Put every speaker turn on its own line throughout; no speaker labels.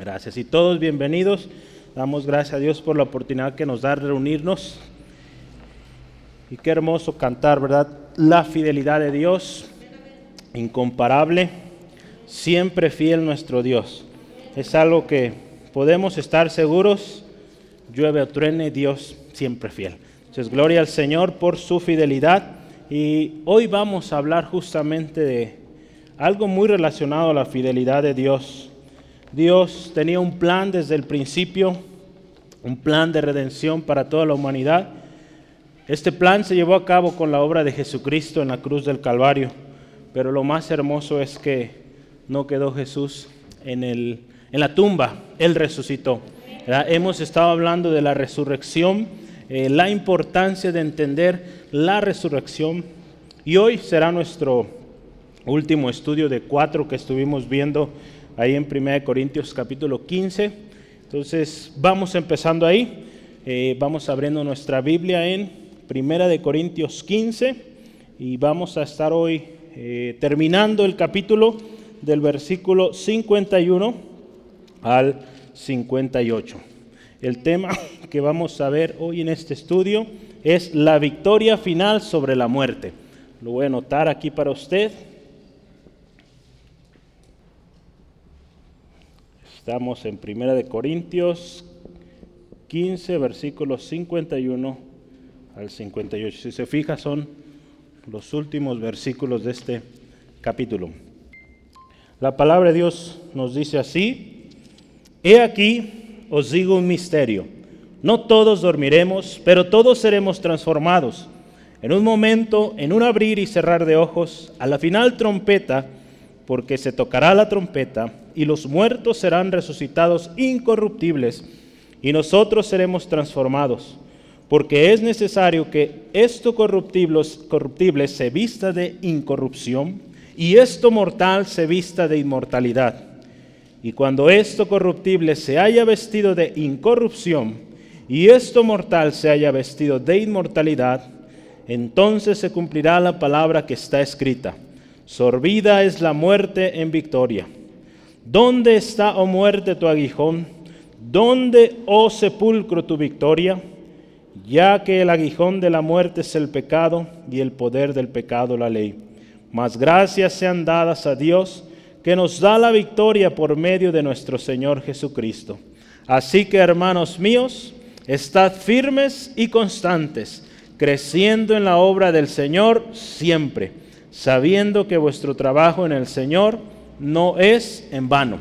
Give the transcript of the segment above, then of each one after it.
Gracias. Y todos bienvenidos. Damos gracias a Dios por la oportunidad que nos da reunirnos. Y qué hermoso cantar, ¿verdad? La fidelidad de Dios, incomparable, siempre fiel nuestro Dios. Es algo que podemos estar seguros, llueve o truene, Dios siempre fiel. Entonces, gloria al Señor por su fidelidad. Y hoy vamos a hablar justamente de algo muy relacionado a la fidelidad de Dios. Dios tenía un plan desde el principio, un plan de redención para toda la humanidad. Este plan se llevó a cabo con la obra de Jesucristo en la cruz del Calvario, pero lo más hermoso es que no quedó Jesús en, el, en la tumba, Él resucitó. Hemos estado hablando de la resurrección, eh, la importancia de entender la resurrección y hoy será nuestro último estudio de cuatro que estuvimos viendo ahí en 1 Corintios capítulo 15. Entonces vamos empezando ahí, eh, vamos abriendo nuestra Biblia en 1 de Corintios 15 y vamos a estar hoy eh, terminando el capítulo del versículo 51 al 58. El tema que vamos a ver hoy en este estudio es la victoria final sobre la muerte. Lo voy a anotar aquí para usted. Estamos en Primera de Corintios 15, versículos 51 al 58. Si se fija, son los últimos versículos de este capítulo. La palabra de Dios nos dice así, He aquí, os digo un misterio, no todos dormiremos, pero todos seremos transformados. En un momento, en un abrir y cerrar de ojos, a la final trompeta, porque se tocará la trompeta y los muertos serán resucitados incorruptibles y nosotros seremos transformados, porque es necesario que esto corruptible, corruptible se vista de incorrupción y esto mortal se vista de inmortalidad. Y cuando esto corruptible se haya vestido de incorrupción y esto mortal se haya vestido de inmortalidad, entonces se cumplirá la palabra que está escrita Sorbida es la muerte en victoria. ¿Dónde está, oh muerte, tu aguijón? ¿Dónde, oh sepulcro, tu victoria? Ya que el aguijón de la muerte es el pecado y el poder del pecado la ley. Mas gracias sean dadas a Dios que nos da la victoria por medio de nuestro Señor Jesucristo. Así que, hermanos míos, estad firmes y constantes, creciendo en la obra del Señor siempre sabiendo que vuestro trabajo en el Señor no es en vano.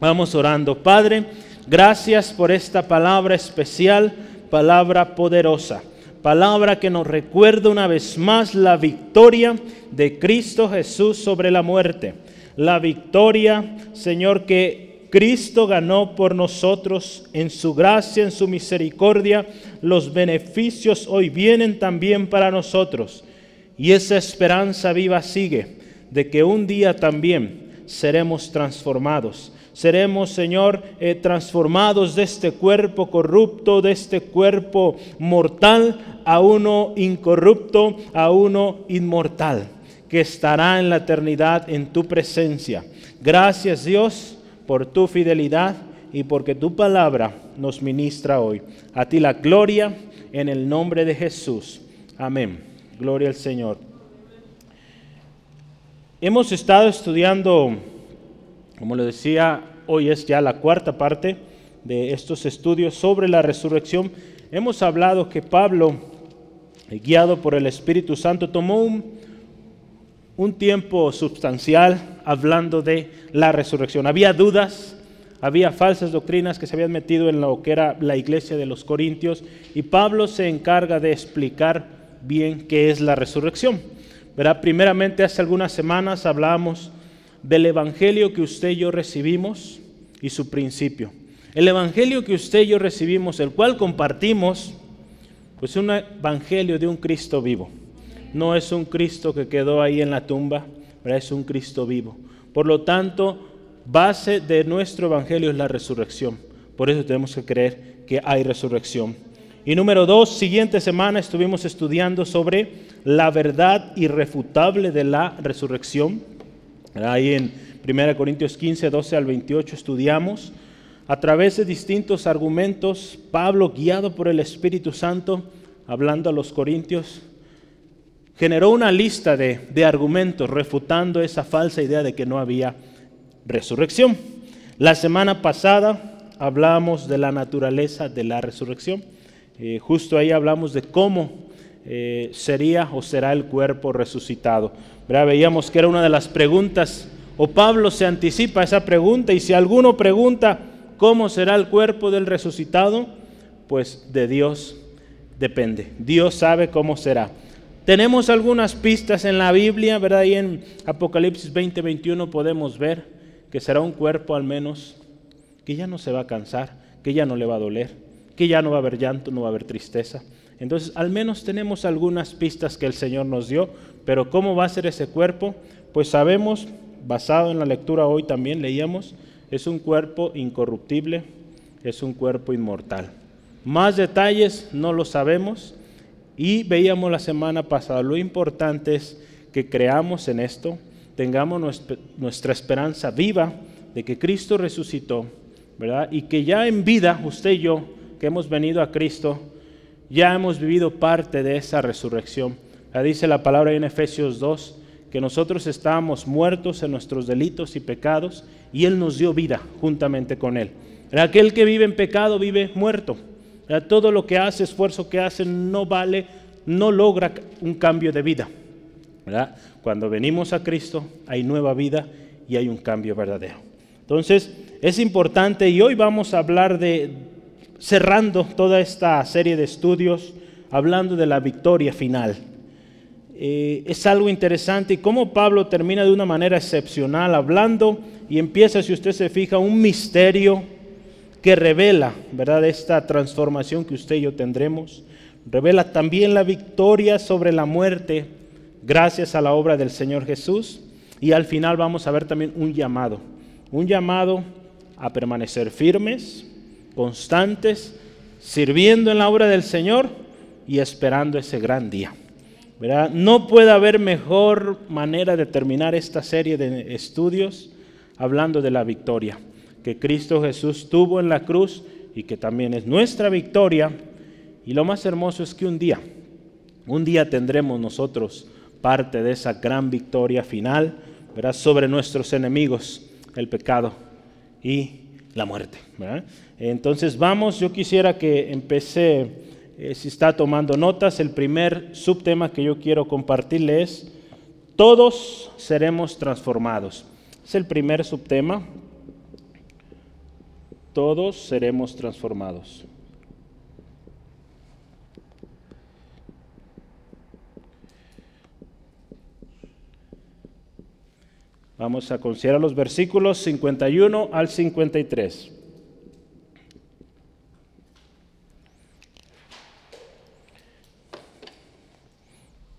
Vamos orando. Padre, gracias por esta palabra especial, palabra poderosa, palabra que nos recuerda una vez más la victoria de Cristo Jesús sobre la muerte. La victoria, Señor, que Cristo ganó por nosotros en su gracia, en su misericordia. Los beneficios hoy vienen también para nosotros. Y esa esperanza viva sigue de que un día también seremos transformados. Seremos, Señor, eh, transformados de este cuerpo corrupto, de este cuerpo mortal, a uno incorrupto, a uno inmortal, que estará en la eternidad en tu presencia. Gracias Dios por tu fidelidad y porque tu palabra nos ministra hoy. A ti la gloria en el nombre de Jesús. Amén. Gloria al Señor. Hemos estado estudiando, como le decía, hoy es ya la cuarta parte de estos estudios sobre la resurrección. Hemos hablado que Pablo, guiado por el Espíritu Santo, tomó un, un tiempo sustancial hablando de la resurrección. Había dudas, había falsas doctrinas que se habían metido en lo que era la iglesia de los Corintios y Pablo se encarga de explicar bien qué es la resurrección. ¿Verdad? Primeramente, hace algunas semanas hablamos del evangelio que usted y yo recibimos y su principio. El evangelio que usted y yo recibimos, el cual compartimos, pues es un evangelio de un Cristo vivo. No es un Cristo que quedó ahí en la tumba, ¿verdad? es un Cristo vivo. Por lo tanto, base de nuestro evangelio es la resurrección. Por eso tenemos que creer que hay resurrección. Y número dos, siguiente semana estuvimos estudiando sobre la verdad irrefutable de la resurrección. Ahí en 1 Corintios 15, 12 al 28 estudiamos. a través de distintos argumentos, Pablo, guiado por el Espíritu Santo, hablando a los corintios, generó una lista de, argumentos refutando esa falsa idea de que no había resurrección. La semana pasada hablamos de la naturaleza de la resurrección. Eh, justo ahí hablamos de cómo eh, sería o será el cuerpo resucitado. Veíamos que era una de las preguntas, o Pablo se anticipa a esa pregunta, y si alguno pregunta cómo será el cuerpo del resucitado, pues de Dios depende. Dios sabe cómo será. Tenemos algunas pistas en la Biblia, ¿verdad? En Apocalipsis 20, 21 podemos ver que será un cuerpo al menos que ya no se va a cansar, que ya no le va a doler, que ya no va a haber llanto, no va a haber tristeza. Entonces, al menos tenemos algunas pistas que el Señor nos dio, pero ¿cómo va a ser ese cuerpo? Pues sabemos, basado en la lectura hoy también leíamos, es un cuerpo incorruptible, es un cuerpo inmortal. Más detalles no lo sabemos, y veíamos la semana pasada, lo importante es que creamos en esto, tengamos nuestra, esperanza viva de que Cristo resucitó, ¿verdad? Y que ya en vida, usted y yo, que hemos venido a Cristo, ya hemos vivido parte de esa resurrección. Ya dice la palabra en Efesios 2, que nosotros estábamos muertos en nuestros delitos y pecados, y Él nos dio vida juntamente con Él. Aquel que vive en pecado vive muerto. Todo lo que hace, esfuerzo que hace, no vale, no logra un cambio de vida. Cuando venimos a Cristo hay nueva vida y hay un cambio verdadero. Entonces, es importante y hoy vamos a hablar de, cerrando toda esta serie de estudios, hablando de la victoria final. Eh, es algo interesante y cómo Pablo termina de una manera excepcional hablando y empieza, si usted se fija, un misterio que revela, ¿verdad?, esta transformación que usted y yo tendremos. Revela también la victoria sobre la muerte gracias a la obra del Señor Jesús. Y al final vamos a ver también un llamado, un llamado a permanecer firmes, constantes, sirviendo en la obra del Señor y esperando ese gran día. ¿verdad? No puede haber mejor manera de terminar esta serie de estudios hablando de la victoria que Cristo Jesús tuvo en la cruz y que también es nuestra victoria. Y lo más hermoso es que un día, un día tendremos nosotros parte de esa gran victoria final, ¿verdad? Sobre nuestros enemigos, el pecado y la muerte. Entonces vamos, yo quisiera que empecé, eh, si está tomando notas, el primer subtema que yo quiero compartirle es, todos seremos transformados. Es el primer subtema, todos seremos transformados. Vamos a considerar los versículos 51 al 53.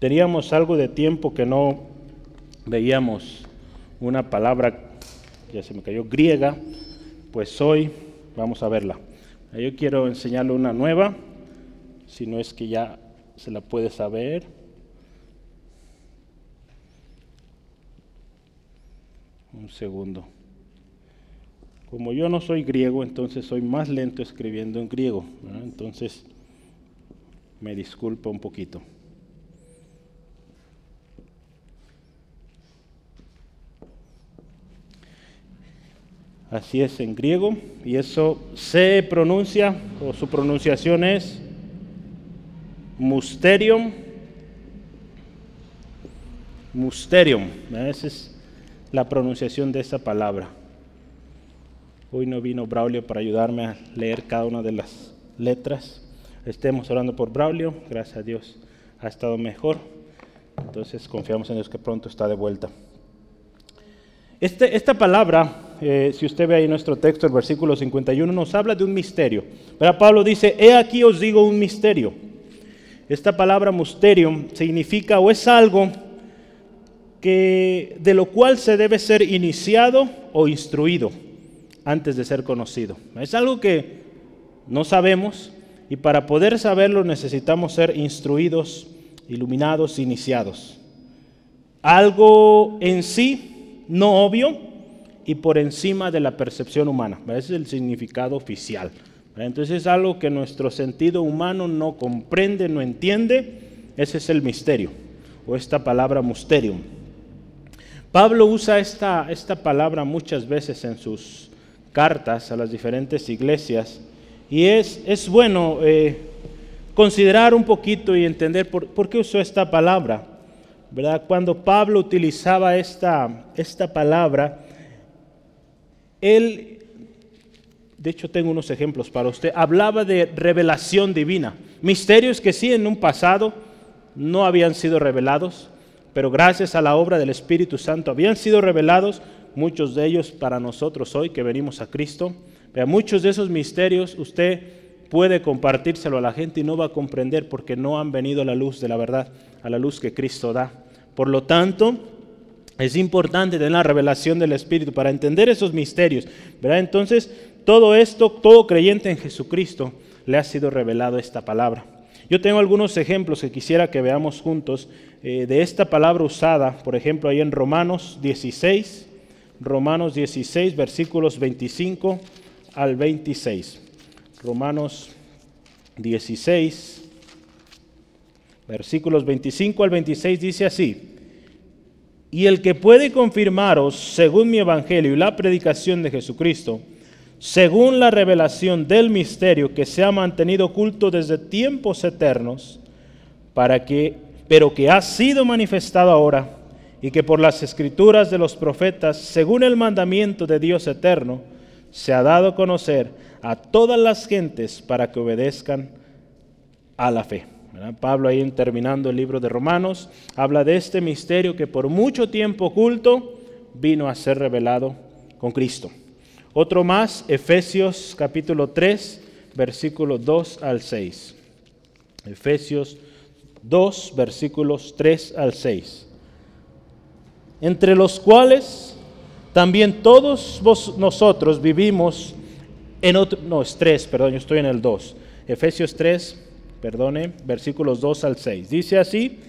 Teníamos algo de tiempo que no veíamos una palabra, ya se me cayó, griega, pues hoy vamos a verla. Yo quiero enseñarle una nueva, si no es que ya se la puede saber. Un segundo. Como yo no soy griego, entonces soy más lento escribiendo en griego. Entonces, me disculpo un poquito. Así es en griego. Y eso se pronuncia, o su pronunciación es musterium. Musterium. Esa es la pronunciación de esa palabra. Hoy no vino Braulio para ayudarme a leer cada una de las letras. Estemos orando por Braulio. Gracias a Dios ha estado mejor. Entonces confiamos en Dios que pronto está de vuelta. Este, esta palabra, eh, si usted ve ahí nuestro texto, el versículo 51, nos habla de un misterio. Pero Pablo dice, he aquí os digo un misterio. Esta palabra misterio significa o es algo que, de lo cual se debe ser iniciado o instruido antes de ser conocido. Es algo que no sabemos y para poder saberlo necesitamos ser instruidos, iluminados, iniciados. Algo en sí no obvio y por encima de la percepción humana. Ese es el significado oficial. Entonces es algo que nuestro sentido humano no comprende, no entiende. Ese es el misterio, o esta palabra mysterium. Pablo usa esta, esta palabra muchas veces en sus cartas a las diferentes iglesias y es, es bueno eh, considerar un poquito y entender por, por, qué usó esta palabra. ¿Verdad? Cuando Pablo utilizaba esta, esta palabra, él de hecho tengo unos ejemplos para usted, hablaba de revelación divina, misterios que sí en un pasado no habían sido revelados, pero gracias a la obra del Espíritu Santo habían sido revelados, muchos de ellos para nosotros hoy que venimos a Cristo. Vea, muchos de esos misterios usted puede compartírselo a la gente y no va a comprender porque no han venido a la luz de la verdad, a la luz que Cristo da. Por lo tanto, es importante tener la revelación del Espíritu para entender esos misterios. ¿verdad? Entonces, todo esto, todo creyente en Jesucristo, le ha sido revelado esta palabra. Yo tengo algunos ejemplos que quisiera que veamos juntos eh, de esta palabra usada, por ejemplo, ahí en Romanos 16, Romanos 16, versículos 25 al 26. Romanos 16, versículos 25 al 26 dice así, y el que puede confirmaros, según mi evangelio y la predicación de Jesucristo, según la revelación del misterio que se ha mantenido oculto desde tiempos eternos, para que, pero que ha sido manifestado ahora, y que por las escrituras de los profetas, según el mandamiento de Dios eterno, se ha dado a conocer a todas las gentes para que obedezcan a la fe. Pablo ahí terminando el libro de Romanos habla de este misterio que por mucho tiempo oculto vino a ser revelado con Cristo. Otro más, Efesios capítulo 3, versículo 2 al 6. Efesios 2, versículos 3 al 6. Entre los cuales también todos nosotros vivimos en otro, no, es 3, perdón, yo estoy en el 2. Efesios 3, perdone, versículos 2 al 6. Dice así,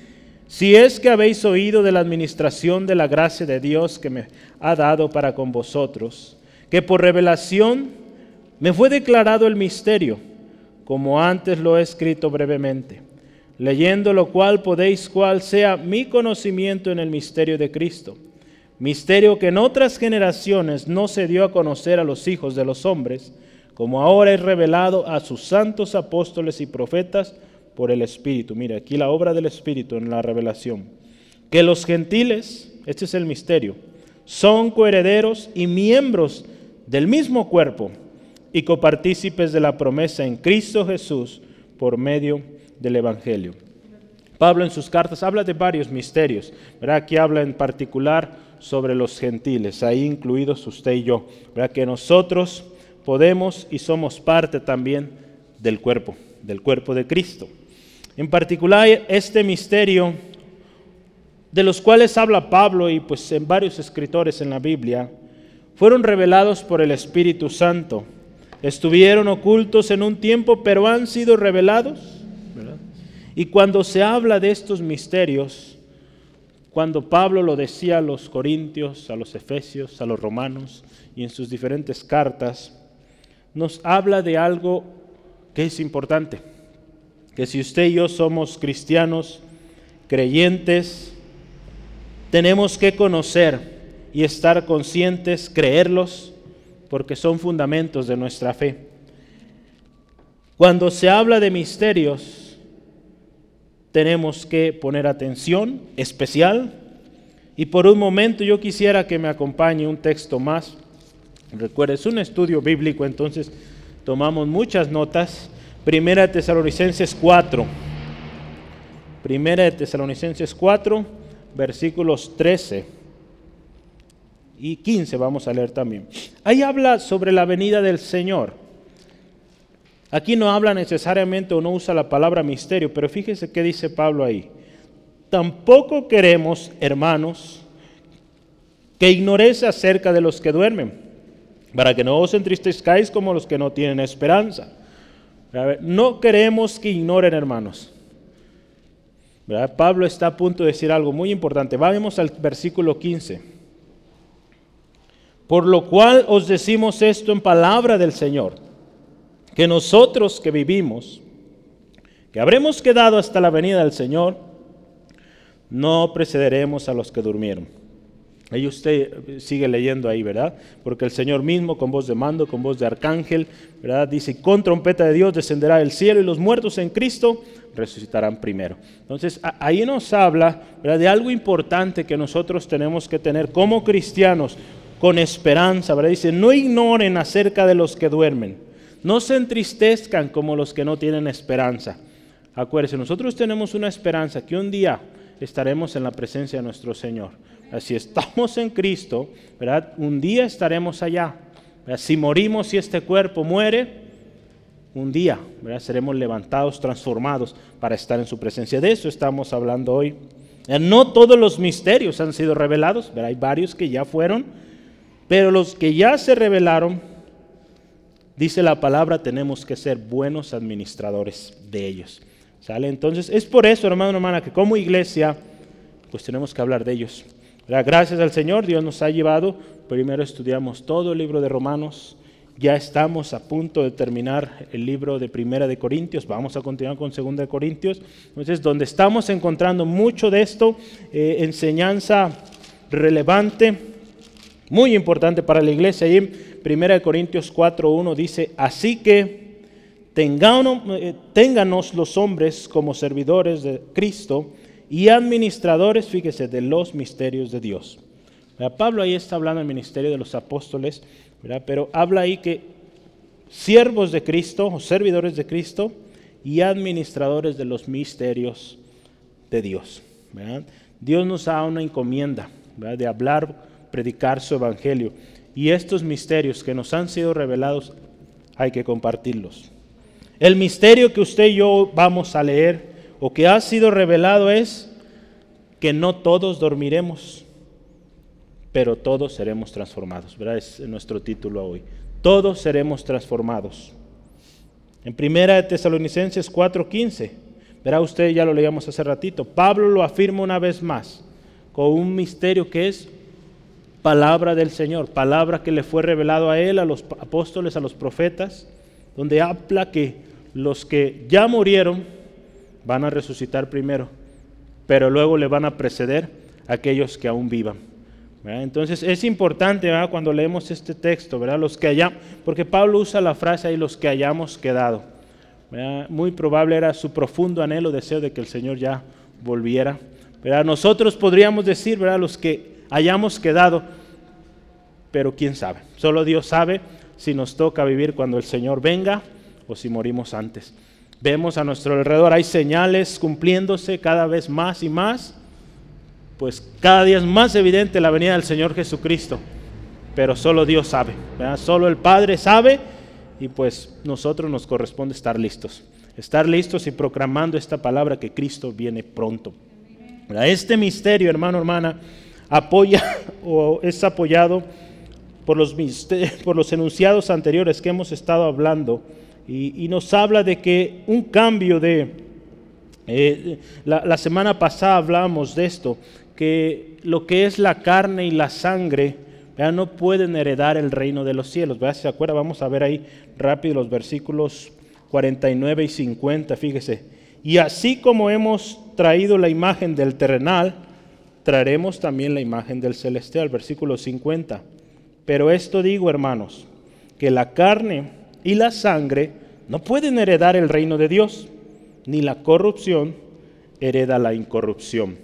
si es que habéis oído de la administración de la gracia de Dios que me ha dado para con vosotros, que por revelación me fue declarado el misterio, como antes lo he escrito brevemente, leyendo lo cual podéis cuál sea mi conocimiento en el misterio de Cristo, misterio que en otras generaciones no se dio a conocer a los hijos de los hombres, como ahora es revelado a sus santos apóstoles y profetas por el Espíritu. Mira, aquí la obra del Espíritu en la revelación. Que los gentiles, este es el misterio, son coherederos y miembros del mismo cuerpo y copartícipes de la promesa en Cristo Jesús por medio del Evangelio. Pablo en sus cartas habla de varios misterios, ¿verdad? Aquí habla en particular sobre los gentiles, ahí incluidos usted y yo, ¿verdad? Que nosotros podemos y somos parte también del cuerpo, del cuerpo de Cristo. En particular este misterio de los cuales habla Pablo y pues en varios escritores en la Biblia, fueron revelados por el Espíritu Santo. Estuvieron ocultos en un tiempo, pero han sido revelados. Y cuando se habla de estos misterios, cuando Pablo lo decía a los corintios, a los efesios, a los romanos y en sus diferentes cartas, nos habla de algo que es importante, que si usted y yo somos cristianos, creyentes, tenemos que conocer y estar conscientes, creerlos, porque son fundamentos de nuestra fe. Cuando se habla de misterios, tenemos que poner atención especial. Y por un momento yo quisiera que me acompañe un texto más. Recuerda, es un estudio bíblico, entonces tomamos muchas notas. Primera de Tesalonicenses 4. Primera de Tesalonicenses 4, versículos 13 y 15 vamos a leer también. Ahí habla sobre la venida del Señor. Aquí no habla necesariamente o no usa la palabra misterio, pero fíjese qué dice Pablo ahí. Tampoco queremos, hermanos, que ignoréis acerca de los que duermen, para que no os entristezcáis como los que no tienen esperanza. no queremos que ignoren, hermanos. Pablo está a punto de decir algo muy importante. Vamos al versículo 15. Por lo cual os decimos esto en palabra del Señor, que nosotros que vivimos, que habremos quedado hasta la venida del Señor, no precederemos a los que durmieron. Ahí usted sigue leyendo ahí, ¿verdad? Porque el Señor mismo, con voz de mando, con voz de arcángel, ¿verdad? Dice, con trompeta de Dios descenderá el cielo y los muertos en Cristo resucitarán primero. Entonces, ahí nos habla ¿verdad? de algo importante que nosotros tenemos que tener como cristianos, con esperanza, ¿verdad? Dice, no ignoren acerca de los que duermen, no se entristezcan como los que no tienen esperanza. Acuérdense, nosotros tenemos una esperanza que un día estaremos en la presencia de nuestro Señor. Si estamos en Cristo, ¿verdad? Un día estaremos allá. Si morimos y este cuerpo muere, un día seremos levantados, transformados para estar en su presencia. De eso estamos hablando hoy. No todos los misterios han sido revelados, ¿verdad? hay varios que ya fueron, pero los que ya se revelaron, dice la palabra, tenemos que ser buenos administradores de ellos. ¿Sale? Entonces, es por eso, hermano, hermana, que como iglesia, pues tenemos que hablar de ellos. Gracias al Señor, Dios nos ha llevado. Primero estudiamos todo el libro de Romanos. Ya estamos a punto de terminar el libro de Primera de Corintios. Vamos a continuar con Segunda de Corintios. Entonces, donde estamos encontrando mucho de esto, eh, enseñanza relevante, muy importante para la iglesia. En Primera de Corintios 4.1 dice, así que tenganos, eh, ténganos los hombres como servidores de Cristo y administradores, fíjese, de los misterios de Dios. Pablo ahí está hablando del ministerio de los apóstoles, pero habla ahí que siervos de Cristo o servidores de Cristo y administradores de los misterios de Dios. Dios nos da una encomienda de hablar, predicar su evangelio. Y estos misterios que nos han sido revelados hay que compartirlos. El misterio que usted y yo vamos a leer o que ha sido revelado es que no todos dormiremos, pero todos seremos transformados. ¿verdad? Es nuestro título hoy. Todos seremos transformados. En primera de Tesalonicenses 4:15, verá usted, ya lo leíamos hace ratito, Pablo lo afirma una vez más con un misterio que es palabra del Señor, palabra que le fue revelado a él, a los apóstoles, a los profetas, donde habla que los que ya murieron, van a resucitar primero, pero luego le van a preceder aquellos que aún vivan. Entonces es importante cuando leemos este texto, ¿verdad? Los que hayamos, porque Pablo usa la frase ahí, los que hayamos quedado. Muy probable era su profundo anhelo, deseo de que el Señor ya volviera. Nosotros podríamos decir, ¿verdad? Los que hayamos quedado, pero quién sabe. Solo Dios sabe si nos toca vivir cuando el Señor venga o si morimos antes. Vemos a nuestro alrededor, hay señales cumpliéndose cada vez más y más, pues cada día es más evidente la venida del Señor Jesucristo, pero solo Dios sabe, solo el Padre sabe y pues nosotros nos corresponde estar listos, estar listos y proclamando esta palabra que Cristo viene pronto. Este misterio, hermano, hermana, apoya o es apoyado por los, por los enunciados anteriores que hemos estado hablando y, nos habla de que un cambio de... Eh, la, semana pasada hablamos de esto, que lo que es la carne y la sangre ya no pueden heredar el reino de los cielos. ¿verdad? ¿Se acuerda? Vamos a ver ahí rápido los versículos 49 y 50, fíjese. Y así como hemos traído la imagen del terrenal, traeremos también la imagen del celestial, versículo 50. Pero esto digo, hermanos, que la carne y la sangre no pueden heredar el reino de Dios, ni la corrupción hereda la incorrupción.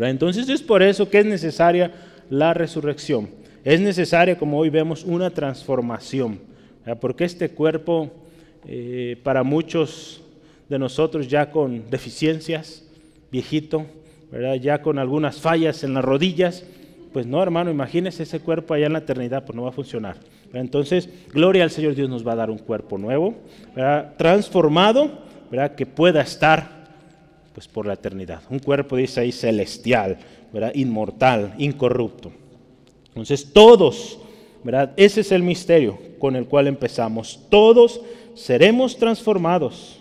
Entonces es por eso que es necesaria la resurrección. Es necesaria, como hoy vemos, una transformación, porque este cuerpo, eh, para muchos de nosotros ya con deficiencias, viejito, ya con algunas fallas en las rodillas, pues no, hermano, imagínese ese cuerpo allá en la eternidad, pues no va a funcionar. Entonces, gloria al Señor, Dios nos va a dar un cuerpo nuevo, transformado, ¿verdad? que pueda estar pues, por la eternidad. Un cuerpo, dice ahí, celestial, ¿verdad? inmortal, incorrupto. Entonces, todos, ¿verdad? ese es el misterio con el cual empezamos. Todos seremos transformados.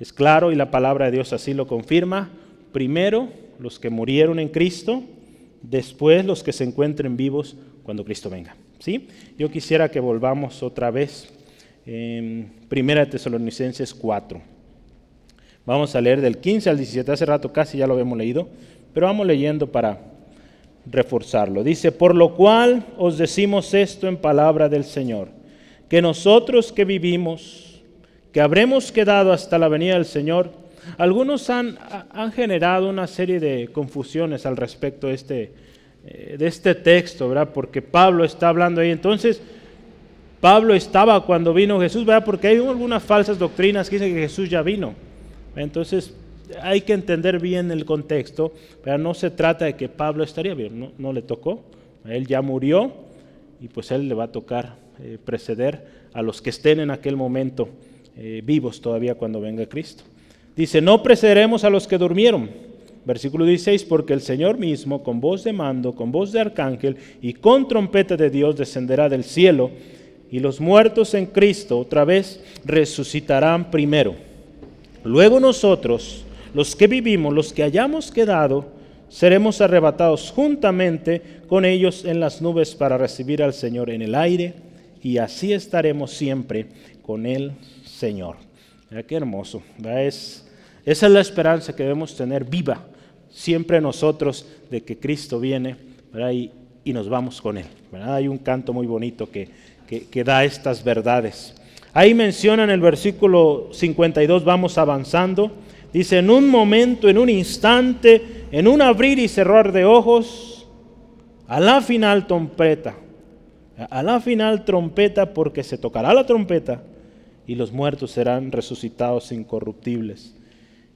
Es claro y la palabra de Dios así lo confirma. Primero, los que murieron en Cristo, después los que se encuentren vivos cuando Cristo venga. ¿sí? Yo quisiera que volvamos otra vez Primera Tesalonicenses 4. Vamos a leer del 15 al 17, hace rato casi ya lo habíamos leído, pero vamos leyendo para reforzarlo. Dice, por lo cual os decimos esto en palabra del Señor, que nosotros que vivimos, que habremos quedado hasta la venida del Señor, algunos han, han generado una serie de confusiones al respecto de este, eh, de este texto, ¿verdad? Porque Pablo está hablando ahí. Entonces, Pablo estaba cuando vino Jesús, ¿verdad? Porque hay algunas falsas doctrinas que dicen que Jesús ya vino. Entonces, hay que entender bien el contexto, pero no se trata de que Pablo estaría bien, no, le tocó, él ya murió y pues él le va a tocar eh, preceder a los que estén en aquel momento eh, vivos todavía cuando venga Cristo. Dice, no precederemos a los que durmieron. Versículo 16, porque el Señor mismo, con voz de mando, con voz de arcángel y con trompeta de Dios, descenderá del cielo, y los muertos en Cristo otra vez resucitarán primero. Luego nosotros, los que vivimos, los que hayamos quedado, seremos arrebatados juntamente con ellos en las nubes para recibir al Señor en el aire, y así estaremos siempre con el Señor. Mira qué hermoso. Es, esa es la esperanza que debemos tener viva siempre nosotros de que Cristo viene y, y, nos vamos con Él. Hay un canto muy bonito que, que, da estas verdades. Ahí menciona en el versículo 52, vamos avanzando, dice, en un momento, en un instante, en un abrir y cerrar de ojos, a la final trompeta, a la final trompeta porque se tocará la trompeta y los muertos serán resucitados incorruptibles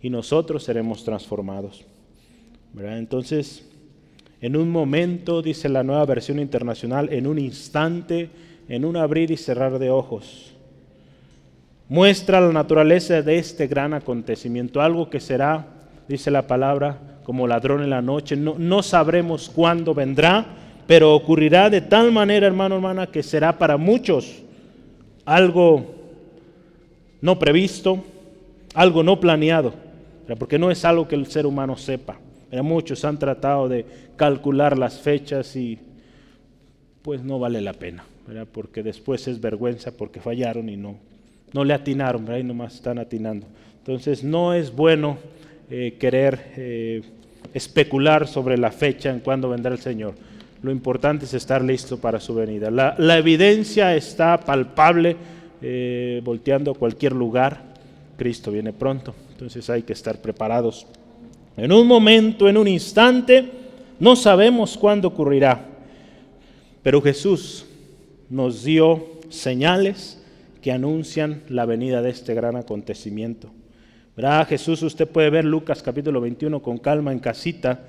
y nosotros seremos transformados. Entonces, en un momento, dice la nueva versión internacional, en un instante, en un abrir y cerrar de ojos, muestra la naturaleza de este gran acontecimiento, algo que será, dice la palabra, como ladrón en la noche, no, no sabremos cuándo vendrá, pero ocurrirá de tal manera, hermano, hermana, que será para muchos algo no previsto, algo no planeado, porque no es algo que el ser humano sepa. Muchos han tratado de calcular las fechas y pues no vale la pena, porque después es vergüenza porque fallaron y no, no le atinaron, ahí nomás están atinando. Entonces no es bueno eh, querer eh, especular sobre la fecha en cuándo vendrá el Señor. Lo importante es estar listo para su venida. La, evidencia está palpable, eh, volteando a cualquier lugar. Cristo viene pronto, entonces hay que estar preparados en un momento, en un instante, no sabemos cuándo ocurrirá. Pero Jesús nos dio señales que anuncian la venida de este gran acontecimiento. ¿Verdad? Jesús, usted puede ver Lucas capítulo 21 con calma en casita,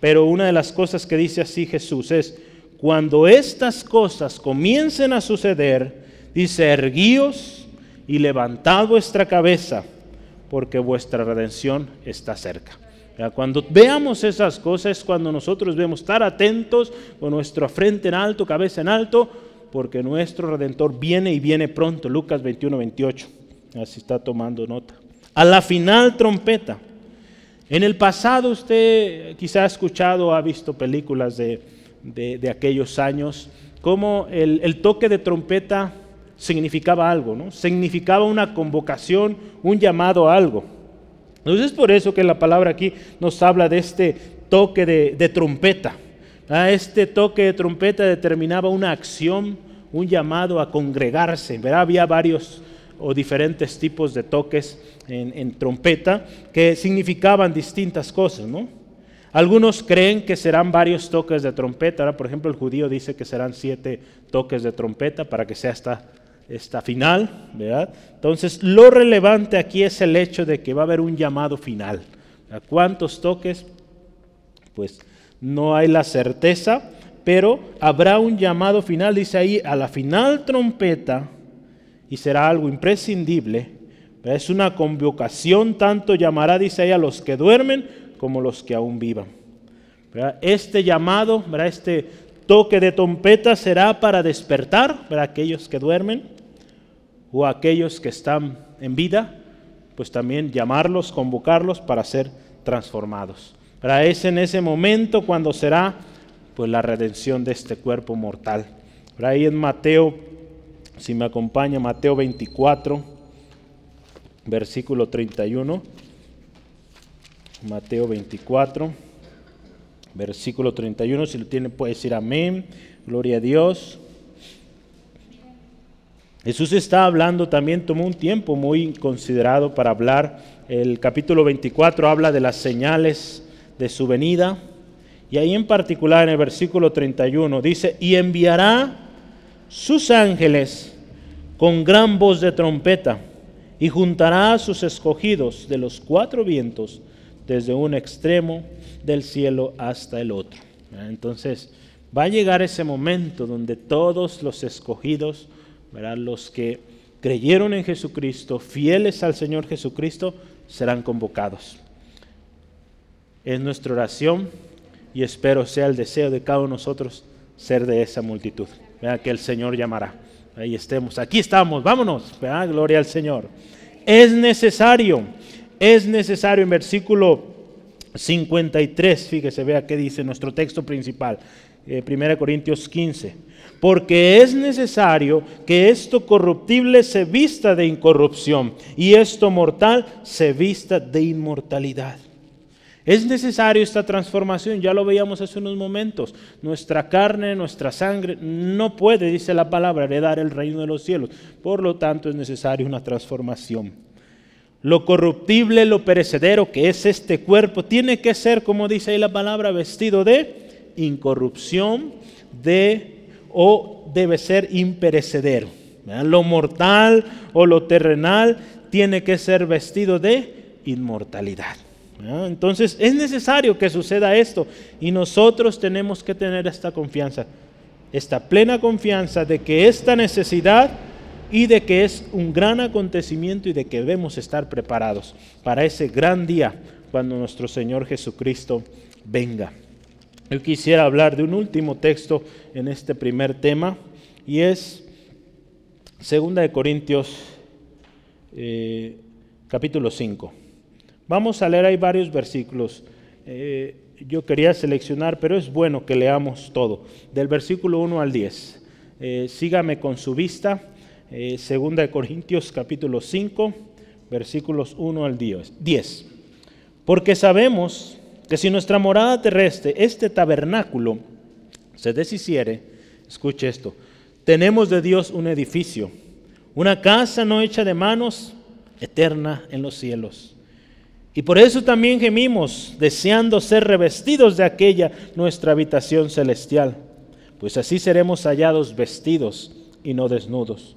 pero una de las cosas que dice así Jesús es, cuando estas cosas comiencen a suceder, dice, erguíos y levantad vuestra cabeza, porque vuestra redención está cerca. Cuando veamos esas cosas, cuando nosotros debemos estar atentos con nuestra frente en alto, cabeza en alto, porque nuestro Redentor viene y viene pronto. Lucas 21, 28. Así está tomando nota. A la final trompeta. En el pasado usted quizá ha escuchado ha visto películas de, aquellos años, como el, el, toque de trompeta significaba algo, ¿no? Significaba una convocación, un llamado a algo. Entonces es por eso que la palabra aquí nos habla de este toque de, trompeta. Ah, este toque de trompeta determinaba una acción, un llamado a congregarse. Había varios o diferentes tipos de toques en, trompeta que significaban distintas cosas. Algunos creen que serán varios toques de trompeta. Ahora, por ejemplo, el judío dice que serán siete toques de trompeta para que sea esta esta final, ¿verdad? Entonces, lo relevante aquí es el hecho de que va a haber un llamado final. ¿A cuántos toques? Pues no hay la certeza, pero habrá un llamado final, dice ahí, a la final trompeta, y será algo imprescindible. Es una convocación, tanto llamará, dice ahí, a los que duermen como los que aún vivan. Este llamado, ¿verdad? este toque de trompeta será para despertar para aquellos que duermen o aquellos que están en vida, pues también llamarlos, convocarlos para ser transformados. Para es en ese momento cuando será pues la redención de este cuerpo mortal. Por ahí en Mateo, si me acompaña, Mateo 24, versículo 31. Mateo 24, versículo 31. Si lo tiene, puede decir amén. Gloria a Dios. Jesús está hablando también, tomó un tiempo muy considerado para hablar. El capítulo 24 habla de las señales de su venida. Y ahí en particular en el versículo 31 dice, y enviará sus ángeles con gran voz de trompeta y juntará a sus escogidos de los cuatro vientos desde un extremo del cielo hasta el otro. Entonces va a llegar ese momento donde todos los escogidos, los que creyeron en Jesucristo, fieles al Señor Jesucristo, serán convocados. Es nuestra oración y espero sea el deseo de cada uno de nosotros ser de esa multitud. Vea que el Señor llamará. Ahí estemos. Aquí estamos. Vámonos. Gloria al Señor. Es necesario. Es necesario en versículo 53. Fíjese, vea qué dice nuestro texto principal. 1 eh, Corintios 15. Porque es necesario que esto corruptible se vista de incorrupción y esto mortal se vista de inmortalidad. Es necesario esta transformación, ya lo veíamos hace unos momentos. Nuestra carne, nuestra sangre no puede, dice la palabra, heredar el reino de los cielos. Por lo tanto es necesaria una transformación. Lo corruptible, lo perecedero que es este cuerpo, tiene que ser, como dice ahí la palabra, vestido de incorrupción, de o debe ser imperecedero. Lo mortal o lo terrenal tiene que ser vestido de inmortalidad. Entonces es necesario que suceda esto y nosotros tenemos que tener esta confianza, esta plena confianza de que esta necesidad y de que es un gran acontecimiento y de que debemos estar preparados para ese gran día cuando nuestro Señor Jesucristo venga. Yo quisiera hablar de un último texto en este primer tema y es 2 de Corintios eh, capítulo 5. Vamos a leer, hay varios versículos. Eh, yo quería seleccionar, pero es bueno que leamos todo, del versículo 1 al 10. Eh, sígame con su vista, eh, segunda de Corintios capítulo 5, versículos 1 al 10. Porque sabemos que si nuestra morada terrestre, este tabernáculo, se deshiciere, escuche esto, tenemos de Dios un edificio, una casa no hecha de manos, eterna en los cielos y por eso también gemimos, deseando ser revestidos de aquella nuestra habitación celestial, pues así seremos hallados vestidos y no desnudos.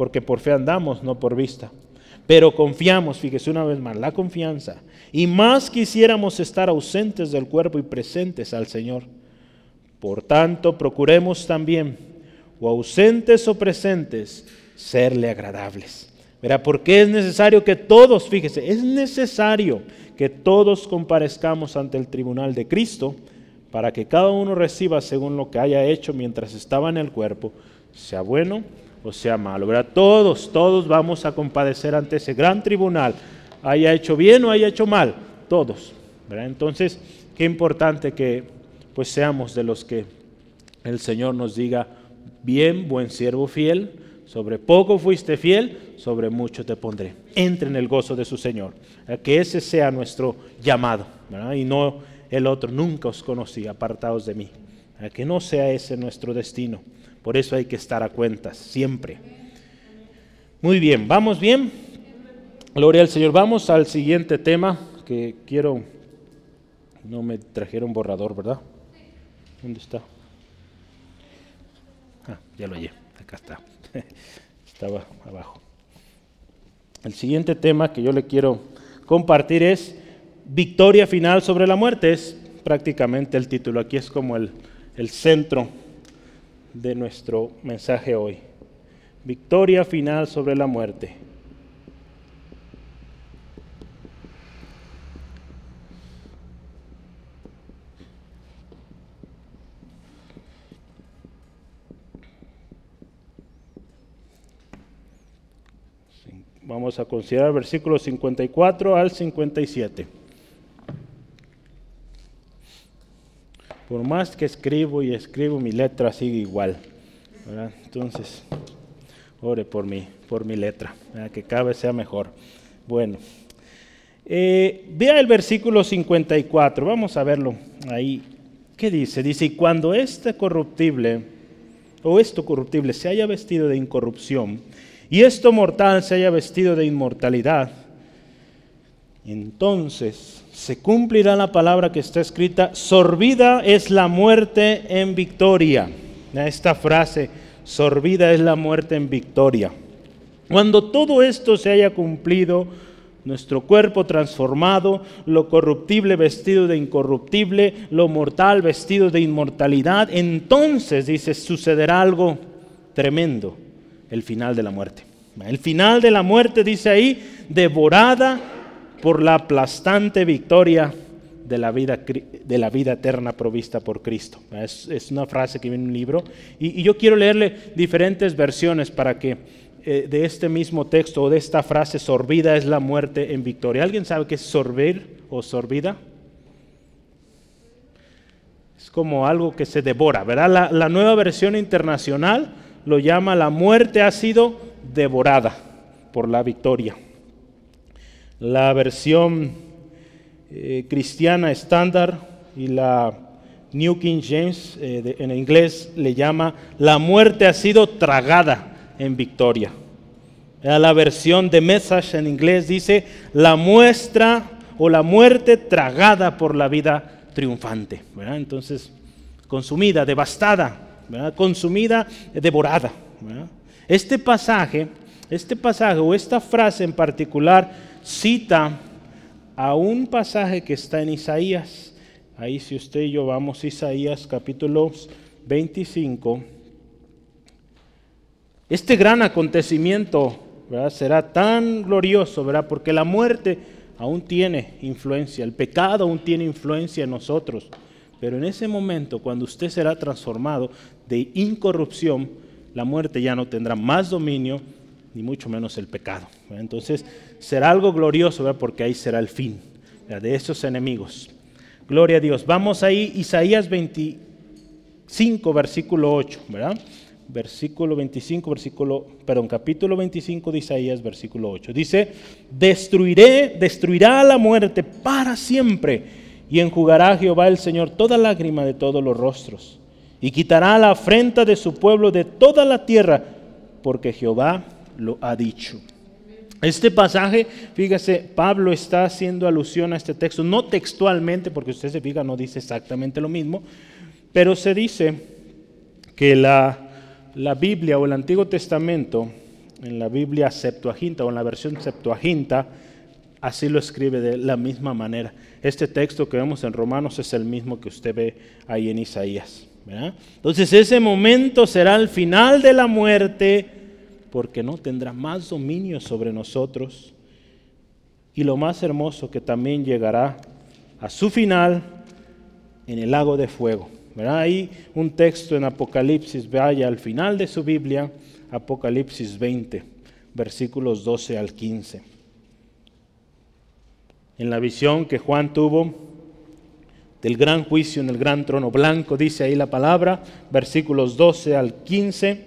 porque por fe andamos, no por vista. Pero confiamos, fíjese una vez más, la confianza. Y más quisiéramos estar ausentes del cuerpo y presentes al Señor. Por tanto, procuremos también, o ausentes o presentes, serle agradables Verá, porque es necesario que todos, fíjese, es necesario que todos comparezcamos ante el tribunal de Cristo para que cada uno reciba según lo que haya hecho mientras estaba en el cuerpo, sea bueno o sea malo. Verá, todos, todos vamos a compadecer ante ese gran tribunal, haya hecho bien o haya hecho mal, todos. ¿verdad? Entonces, qué importante que pues seamos de los que el Señor nos diga, bien, buen siervo fiel, sobre poco fuiste fiel, sobre mucho te pondré. Entre en el gozo de su Señor. Que ese sea nuestro llamado, y no el otro. Nunca os conocí, apartados de mí. Que no sea ese nuestro destino. Por eso hay que estar a cuentas, siempre. Muy bien, ¿vamos bien? Gloria al Señor. Vamos al siguiente tema que quiero... No me trajeron borrador, ¿verdad? ¿Dónde está? Ah, ya lo hallé. Acá está. Estaba abajo. El siguiente tema que yo le quiero compartir es victoria final sobre la muerte. Es prácticamente el título. Aquí es como el el centro de nuestro mensaje hoy. Victoria final sobre la muerte. Vamos a considerar versículos 54 al 57. Por más que escribo y escribo, mi letra sigue igual. Entonces, ore por mí, por mi letra, que cada vez sea mejor. Bueno, eh, vea el versículo 54, vamos a verlo ahí. ¿Qué dice? Dice, y cuando este corruptible, o esto corruptible, se haya vestido de incorrupción, y esto mortal se haya vestido de inmortalidad, entonces se cumplirá la palabra que está escrita, sorbida es la muerte en victoria. Esta frase, sorbida es la muerte en victoria. Cuando todo esto se haya cumplido, nuestro cuerpo transformado, lo corruptible vestido de incorruptible, lo mortal vestido de inmortalidad, entonces, dice, sucederá algo tremendo el final de la muerte. El final de la muerte, dice ahí, devorada por la aplastante victoria de la vida, de la vida eterna provista por Cristo. Es, una frase que viene en un libro. Y, yo quiero leerle diferentes versiones para que eh, de este mismo texto o de esta frase, sorbida es la muerte en victoria. ¿Alguien sabe qué es sorbir o sorbida? Es como algo que se devora, ¿verdad? la nueva versión internacional lo llama la muerte ha sido devorada por la victoria. La versión eh, cristiana estándar y la New King James eh, en inglés le llama la muerte ha sido tragada en victoria. La versión de Message en inglés dice la muestra o la muerte tragada por la vida triunfante. Entonces, consumida, devastada, consumida, devorada. Este pasaje, este pasaje o esta frase en particular cita a un pasaje que está en Isaías. Ahí si usted y yo vamos Isaías capítulo 25. Este gran acontecimiento será tan glorioso, ¿verdad? porque la muerte aún tiene influencia, el pecado aún tiene influencia en nosotros. Pero en ese momento, cuando usted será transformado de incorrupción, la muerte ya no tendrá más dominio, ni mucho menos el pecado. Entonces será algo glorioso, porque ahí será el fin de esos enemigos. Gloria a Dios. Vamos ahí, Isaías 25, versículo 8, ¿verdad? Versículo 25, versículo, perdón, capítulo 25 de Isaías, versículo 8. Dice, destruiré, destruirá la muerte para siempre y enjugará Jehová el Señor toda lágrima de todos los rostros, y quitará la afrenta de su pueblo de toda la tierra, porque Jehová lo ha dicho. Este pasaje, fíjese, Pablo está haciendo alusión a este texto, no textualmente, porque usted se fija, no dice exactamente lo mismo, pero se dice que la, la Biblia o el Antiguo Testamento, en la Biblia Septuaginta o en la versión Septuaginta, así lo escribe de la misma manera. Este texto que vemos en Romanos es el mismo que usted ve ahí en Isaías. Entonces ese momento será el final de la muerte porque no tendrá más dominio sobre nosotros. Y lo más hermoso que también llegará a su final en el lago de fuego. Hay un texto en Apocalipsis, vaya al final de su Biblia, Apocalipsis 20, versículos 12 al 15 en la visión que Juan tuvo del gran juicio en el gran trono blanco, dice ahí la palabra, versículos 12 al 15.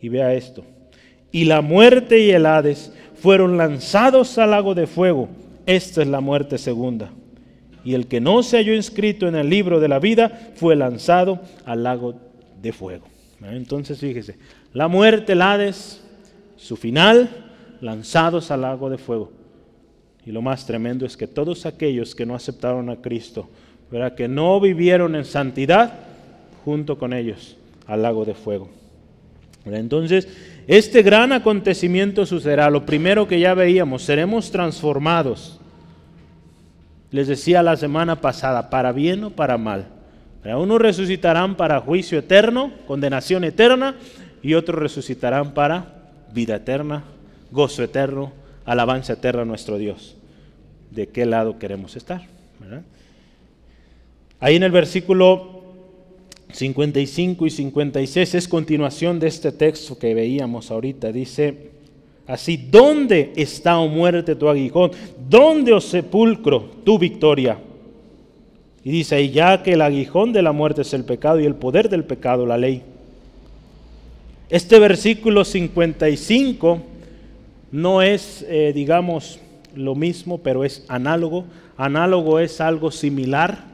Y vea esto. Y la muerte y el Hades fueron lanzados al lago de fuego. Esta es la muerte segunda. y el que no se halló inscrito en el libro de la vida fue lanzado al lago de fuego. Entonces fíjese, la muerte, el Hades, su final, lanzados al lago de fuego. Y lo más tremendo es que todos aquellos que no aceptaron a Cristo, que no vivieron en santidad, junto con ellos al lago de fuego. Entonces, este gran acontecimiento sucederá. Lo primero que ya veíamos, seremos transformados. Les decía la semana pasada, para bien o para mal. Unos resucitarán para juicio eterno, condenación eterna, y otros resucitarán para vida eterna, gozo eterno, alabanza eterna a nuestro Dios. ¿De qué lado queremos estar? Ahí en el versículo 55 y 56 es continuación de este texto que veíamos ahorita. Dice así, ¿dónde está, o oh muerte, tu aguijón? ¿Dónde, o oh sepulcro, tu victoria? Y dice ahí, ya que el aguijón de la muerte es el pecado y el poder del pecado, la ley. Este versículo 55 no es, eh, digamos, lo mismo, pero es análogo. Análogo es algo similar.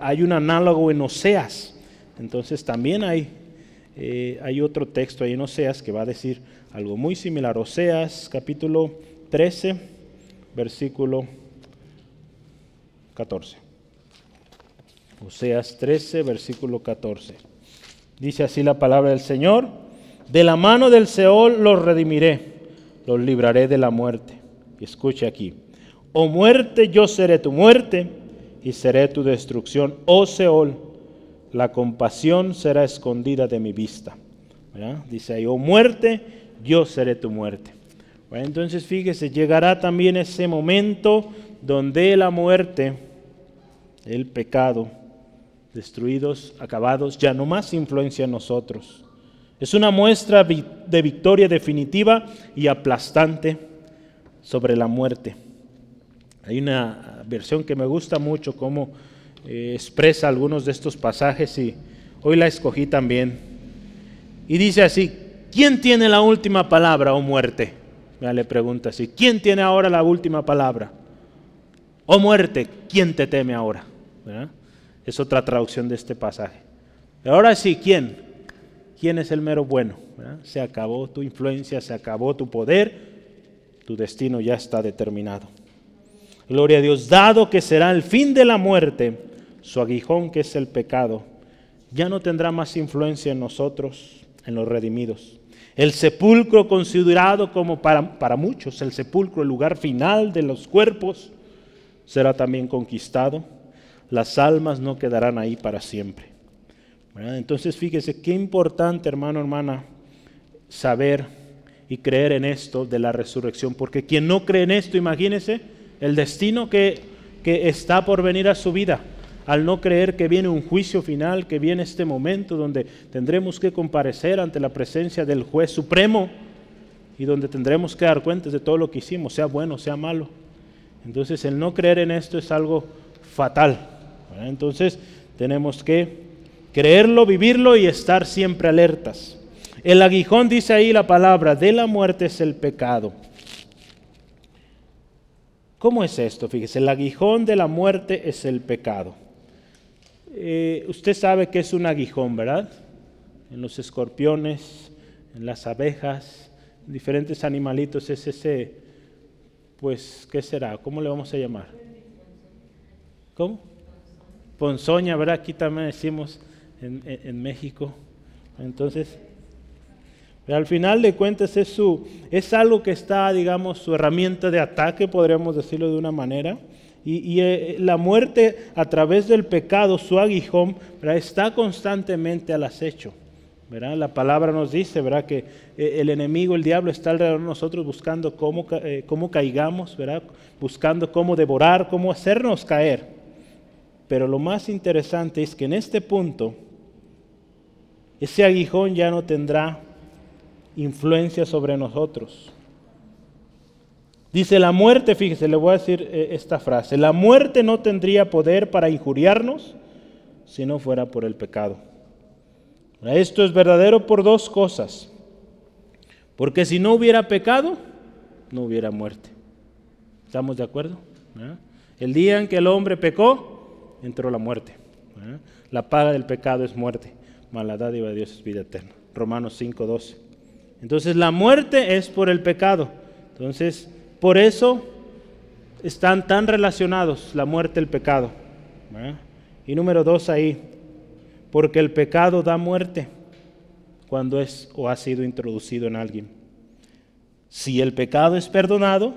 Hay un análogo en Oseas. Entonces también hay, eh, hay otro texto ahí en Oseas que va a decir algo muy similar. Oseas capítulo 13, versículo 14. Oseas 13, versículo 14. Dice así la palabra del Señor, de la mano del Seol los redimiré, los libraré de la muerte. Y escuche aquí, oh muerte, yo seré tu muerte y seré tu destrucción, oh Seol la compasión será escondida de mi vista. Dice ahí, oh muerte, yo seré tu muerte. entonces fíjese, llegará también ese momento donde la muerte, el pecado, destruidos, acabados, ya no más influencia en nosotros. Es una muestra de victoria definitiva y aplastante sobre la muerte. Hay una versión que me gusta mucho como eh, expresa algunos de estos pasajes y hoy la escogí también. Y dice así, ¿quién tiene la última palabra o muerte? Ya le pregunta así, ¿quién tiene ahora la última palabra? O muerte, ¿quién te teme ahora? Es otra traducción de este pasaje. ahora sí, ¿quién? ¿Quién es el mero bueno? Se acabó tu influencia, se acabó tu poder, tu destino ya está determinado. Gloria a Dios, dado que será el fin de la muerte, su aguijón que es el pecado, ya no tendrá más influencia en nosotros, en los redimidos. El sepulcro considerado como para, para muchos, el sepulcro, el lugar final de los cuerpos, será también conquistado. Las almas no quedarán ahí para siempre. Entonces fíjese qué importante, hermano, hermana, saber y creer en esto de la resurrección, porque quien no cree en esto, imagínese el destino que, que está por venir a su vida al no creer que viene un juicio final, que viene este momento donde tendremos que comparecer ante la presencia del juez supremo y donde tendremos que dar cuentas de todo lo que hicimos, sea bueno, sea malo. Entonces el no creer en esto es algo fatal. Entonces tenemos que creerlo, vivirlo y estar siempre alertas. El aguijón dice ahí la palabra, de la muerte es el pecado. ¿Cómo es esto? Fíjese, el aguijón de la muerte es el pecado. Eh, usted sabe que es un aguijón, ¿verdad? En los escorpiones, en las abejas, en diferentes animalitos es ese, pues, ¿qué será? ¿Cómo le vamos a llamar? ¿Cómo? Ponzoña, ¿verdad? Aquí también decimos en, México. Entonces, al final de cuentas es, su, es algo que está, digamos, su herramienta de ataque, podríamos decirlo de una manera. Y, eh, la muerte a través del pecado, su aguijón, está constantemente al acecho. La palabra nos dice que eh, el enemigo, el diablo, está alrededor de nosotros buscando cómo, eh, cómo caigamos, buscando cómo devorar, cómo hacernos caer. Pero lo más interesante es que en este punto, ese aguijón ya no tendrá influencia sobre nosotros. Dice la muerte, fíjese, le voy a decir eh, esta frase, la muerte no tendría poder para injuriarnos si no fuera por el pecado. Esto es verdadero por dos cosas. Porque si no hubiera pecado, no hubiera muerte. ¿Estamos de acuerdo? El día en que el hombre pecó, entró la muerte. La paga del pecado es muerte, mas la dádiva de Dios es vida eterna. Romanos 5:12. Entonces la muerte es por el pecado. Entonces, por eso están tan relacionados la muerte y el pecado. Y número dos ahí, porque el pecado da muerte cuando es o ha sido introducido en alguien. Si el pecado es perdonado,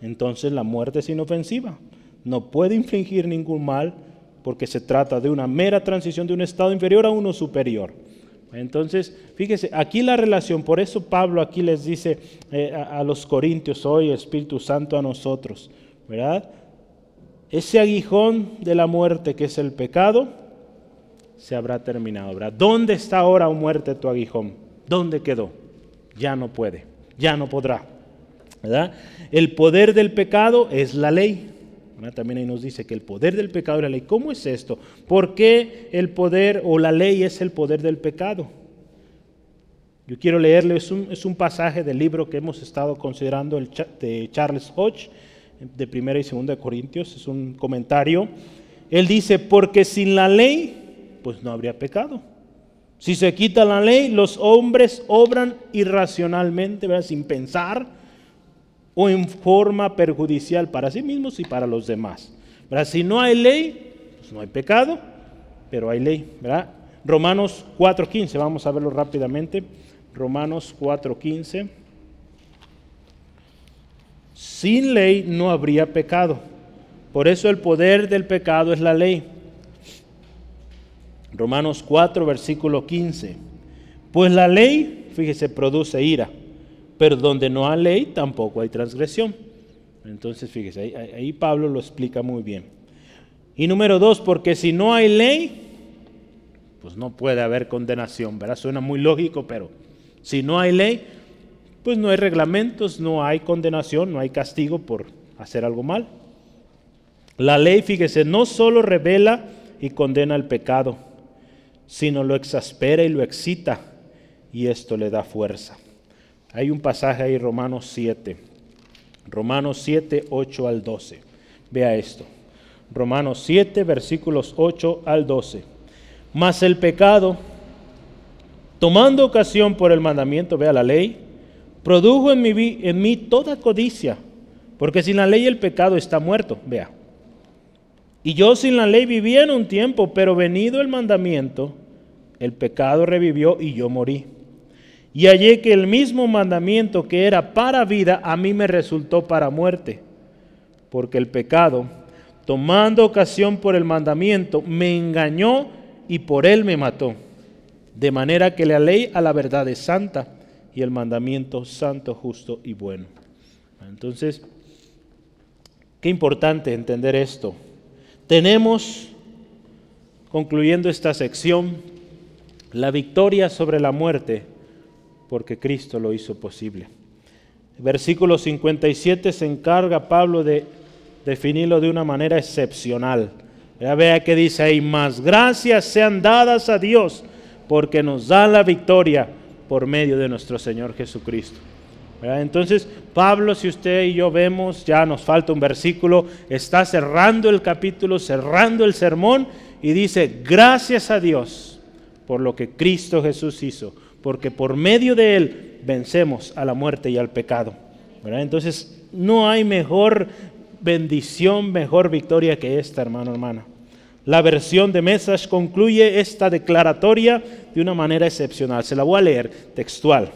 entonces la muerte es inofensiva. No puede infligir ningún mal porque se trata de una mera transición de un estado inferior a uno superior. Entonces, fíjese, aquí la relación, por eso Pablo aquí les dice eh, a, los corintios hoy, Espíritu Santo a nosotros, ¿verdad? Ese aguijón de la muerte que es el pecado, se habrá terminado, ¿verdad? ¿Dónde está ahora, oh muerte, tu aguijón? ¿Dónde quedó? Ya no puede, ya no podrá, ¿verdad? El poder del pecado es la ley. También ahí nos dice que el poder del pecado es la ley. ¿Cómo es esto? ¿Por qué el poder o la ley es el poder del pecado? Yo quiero leerle, es un, pasaje del libro que hemos estado considerando el, de Charles Hodge, de primera y segunda de Corintios, es un comentario. Él dice, porque sin la ley, pues no habría pecado. Si se quita la ley, los hombres obran irracionalmente, sin pensar, o en forma perjudicial para sí mismos y para los demás. Si no hay ley, pues no hay pecado, pero hay ley. ¿verdad? Romanos 4.15, vamos a verlo rápidamente. Romanos 4.15. Sin ley no habría pecado. Por eso el poder del pecado es la ley. Romanos 4, versículo 15. Pues la ley, fíjese, produce ira pero donde no hay ley tampoco hay transgresión. Entonces, fíjese, ahí, Pablo lo explica muy bien. Y número dos, porque si no hay ley, pues no puede haber condenación, ¿verdad? Suena muy lógico, pero si no hay ley, pues no hay reglamentos, no hay condenación, no hay castigo por hacer algo mal. La ley, fíjese, no solo revela y condena el pecado, sino lo exaspera y lo excita, y esto le da fuerza. Hay un pasaje ahí, Romanos 7. Romanos 7, 8 al 12. Vea esto. Romanos 7, versículos 8 al 12. Mas el pecado, tomando ocasión por el mandamiento, vea la ley, produjo en mí, en mí toda codicia, porque sin la ley el pecado está muerto. Vea. Y yo sin la ley vivía en un tiempo, pero venido el mandamiento, el pecado revivió y yo morí. Y hallé que el mismo mandamiento que era para vida, a mí me resultó para muerte. Porque el pecado, tomando ocasión por el mandamiento, me engañó y por él me mató. De manera que la ley a la verdad es santa y el mandamiento santo, justo y bueno. Entonces, qué importante entender esto. Tenemos, concluyendo esta sección, la victoria sobre la muerte porque Cristo lo hizo posible. Versículo 57 se encarga Pablo de definirlo de una manera excepcional. vea que dice ahí, más gracias sean dadas a Dios porque nos da la victoria por medio de nuestro Señor Jesucristo. Entonces, Pablo, si usted y yo vemos, ya nos falta un versículo, está cerrando el capítulo, cerrando el sermón y dice, gracias a Dios por lo que Cristo Jesús hizo porque por medio de Él vencemos a la muerte y al pecado. Entonces, no hay mejor bendición, mejor victoria que esta, hermano, hermana. La versión de Mesas concluye esta declaratoria de una manera excepcional. Se la voy a leer textual,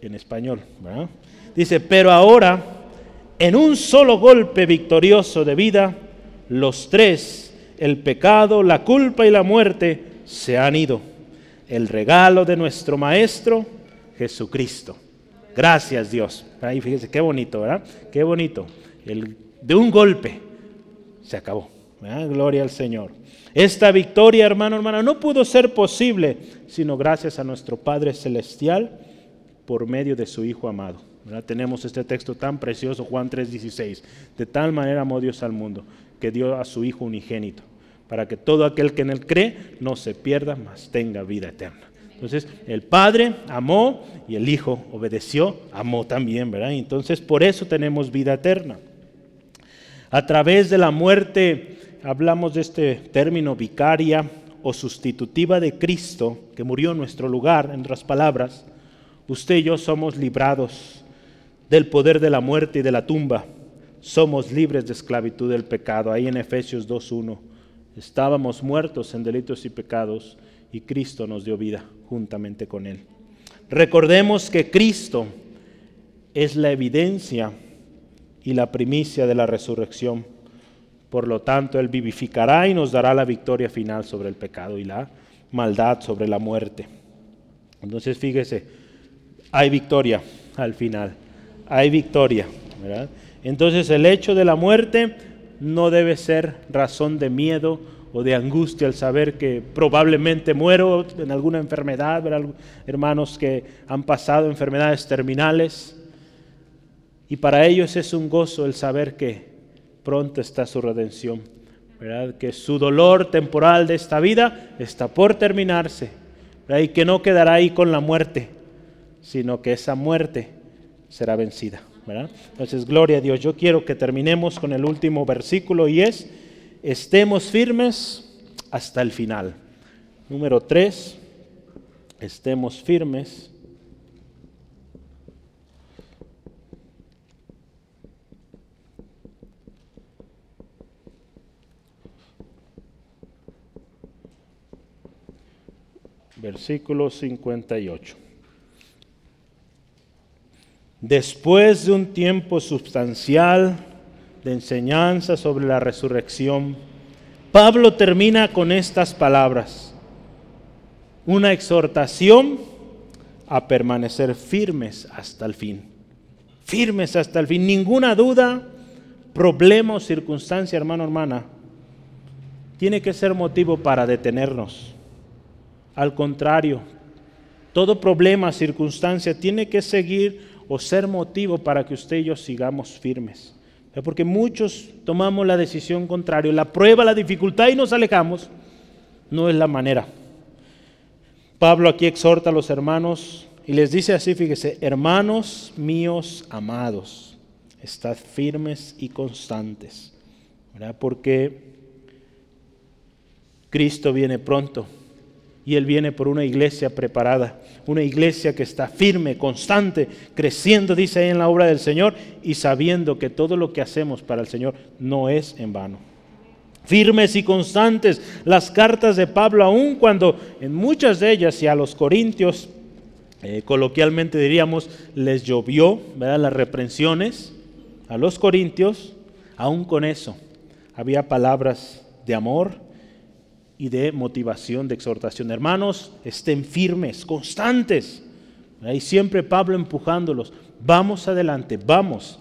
en español. Dice, pero ahora, en un solo golpe victorioso de vida, los tres, el pecado, la culpa y la muerte, se han ido el regalo de nuestro Maestro Jesucristo. Gracias Dios. Ahí fíjese, qué bonito, ¿verdad? Qué bonito. El, de un golpe se acabó. Gloria al Señor. Esta victoria, hermano, hermana, no pudo ser posible sino gracias a nuestro Padre Celestial por medio de su Hijo amado. Tenemos este texto tan precioso, Juan 3:16. De tal manera amó Dios al mundo que dio a su Hijo unigénito para que todo aquel que en él cree no se pierda, mas tenga vida eterna. Entonces, el Padre amó y el Hijo obedeció, amó también, ¿verdad? Entonces, por eso tenemos vida eterna. A través de la muerte, hablamos de este término vicaria o sustitutiva de Cristo, que murió en nuestro lugar, en otras palabras, usted y yo somos librados del poder de la muerte y de la tumba. Somos libres de esclavitud del pecado. Ahí en Efesios 2.1. Estábamos muertos en delitos y pecados y Cristo nos dio vida juntamente con Él. Recordemos que Cristo es la evidencia y la primicia de la resurrección. Por lo tanto, Él vivificará y nos dará la victoria final sobre el pecado y la maldad sobre la muerte. Entonces, fíjese, hay victoria al final, hay victoria. Entonces, el hecho de la muerte no debe ser razón de miedo o de angustia al saber que probablemente muero en alguna enfermedad, hermanos que han pasado enfermedades terminales. Y para ellos es un gozo el saber que pronto está su redención, ¿verdad? que su dolor temporal de esta vida está por terminarse y que no quedará ahí con la muerte, sino que esa muerte será vencida. Entonces, gloria a Dios. Yo quiero que terminemos con el último versículo y es estemos firmes hasta el final. Número tres, estemos firmes. Versículo 58. Después de un tiempo sustancial, de enseñanza sobre la resurrección, Pablo termina con estas palabras, una exhortación a permanecer firmes hasta el fin, firmes hasta el fin, ninguna duda, problema o circunstancia, hermano, hermana, tiene que ser motivo para detenernos. Al contrario, todo problema, circunstancia tiene que seguir o ser motivo para que usted y yo sigamos firmes. Porque muchos tomamos la decisión contraria, la prueba, la dificultad y nos alejamos. No es la manera. Pablo aquí exhorta a los hermanos y les dice así, fíjese, hermanos míos amados, estad firmes y constantes, porque Cristo viene pronto y Él viene por una iglesia preparada, una iglesia que está firme, constante, creciendo, dice ahí en la obra del Señor, y sabiendo que todo lo que hacemos para el Señor no es en vano. Firmes y constantes las cartas de Pablo, aun cuando en muchas de ellas y a los corintios, eh, coloquialmente diríamos, les llovió ¿verdad? las reprensiones, a los corintios, aún con eso, había palabras de amor, y de motivación, de exhortación. Hermanos, estén firmes, constantes. Ahí siempre Pablo empujándolos. Vamos adelante, vamos.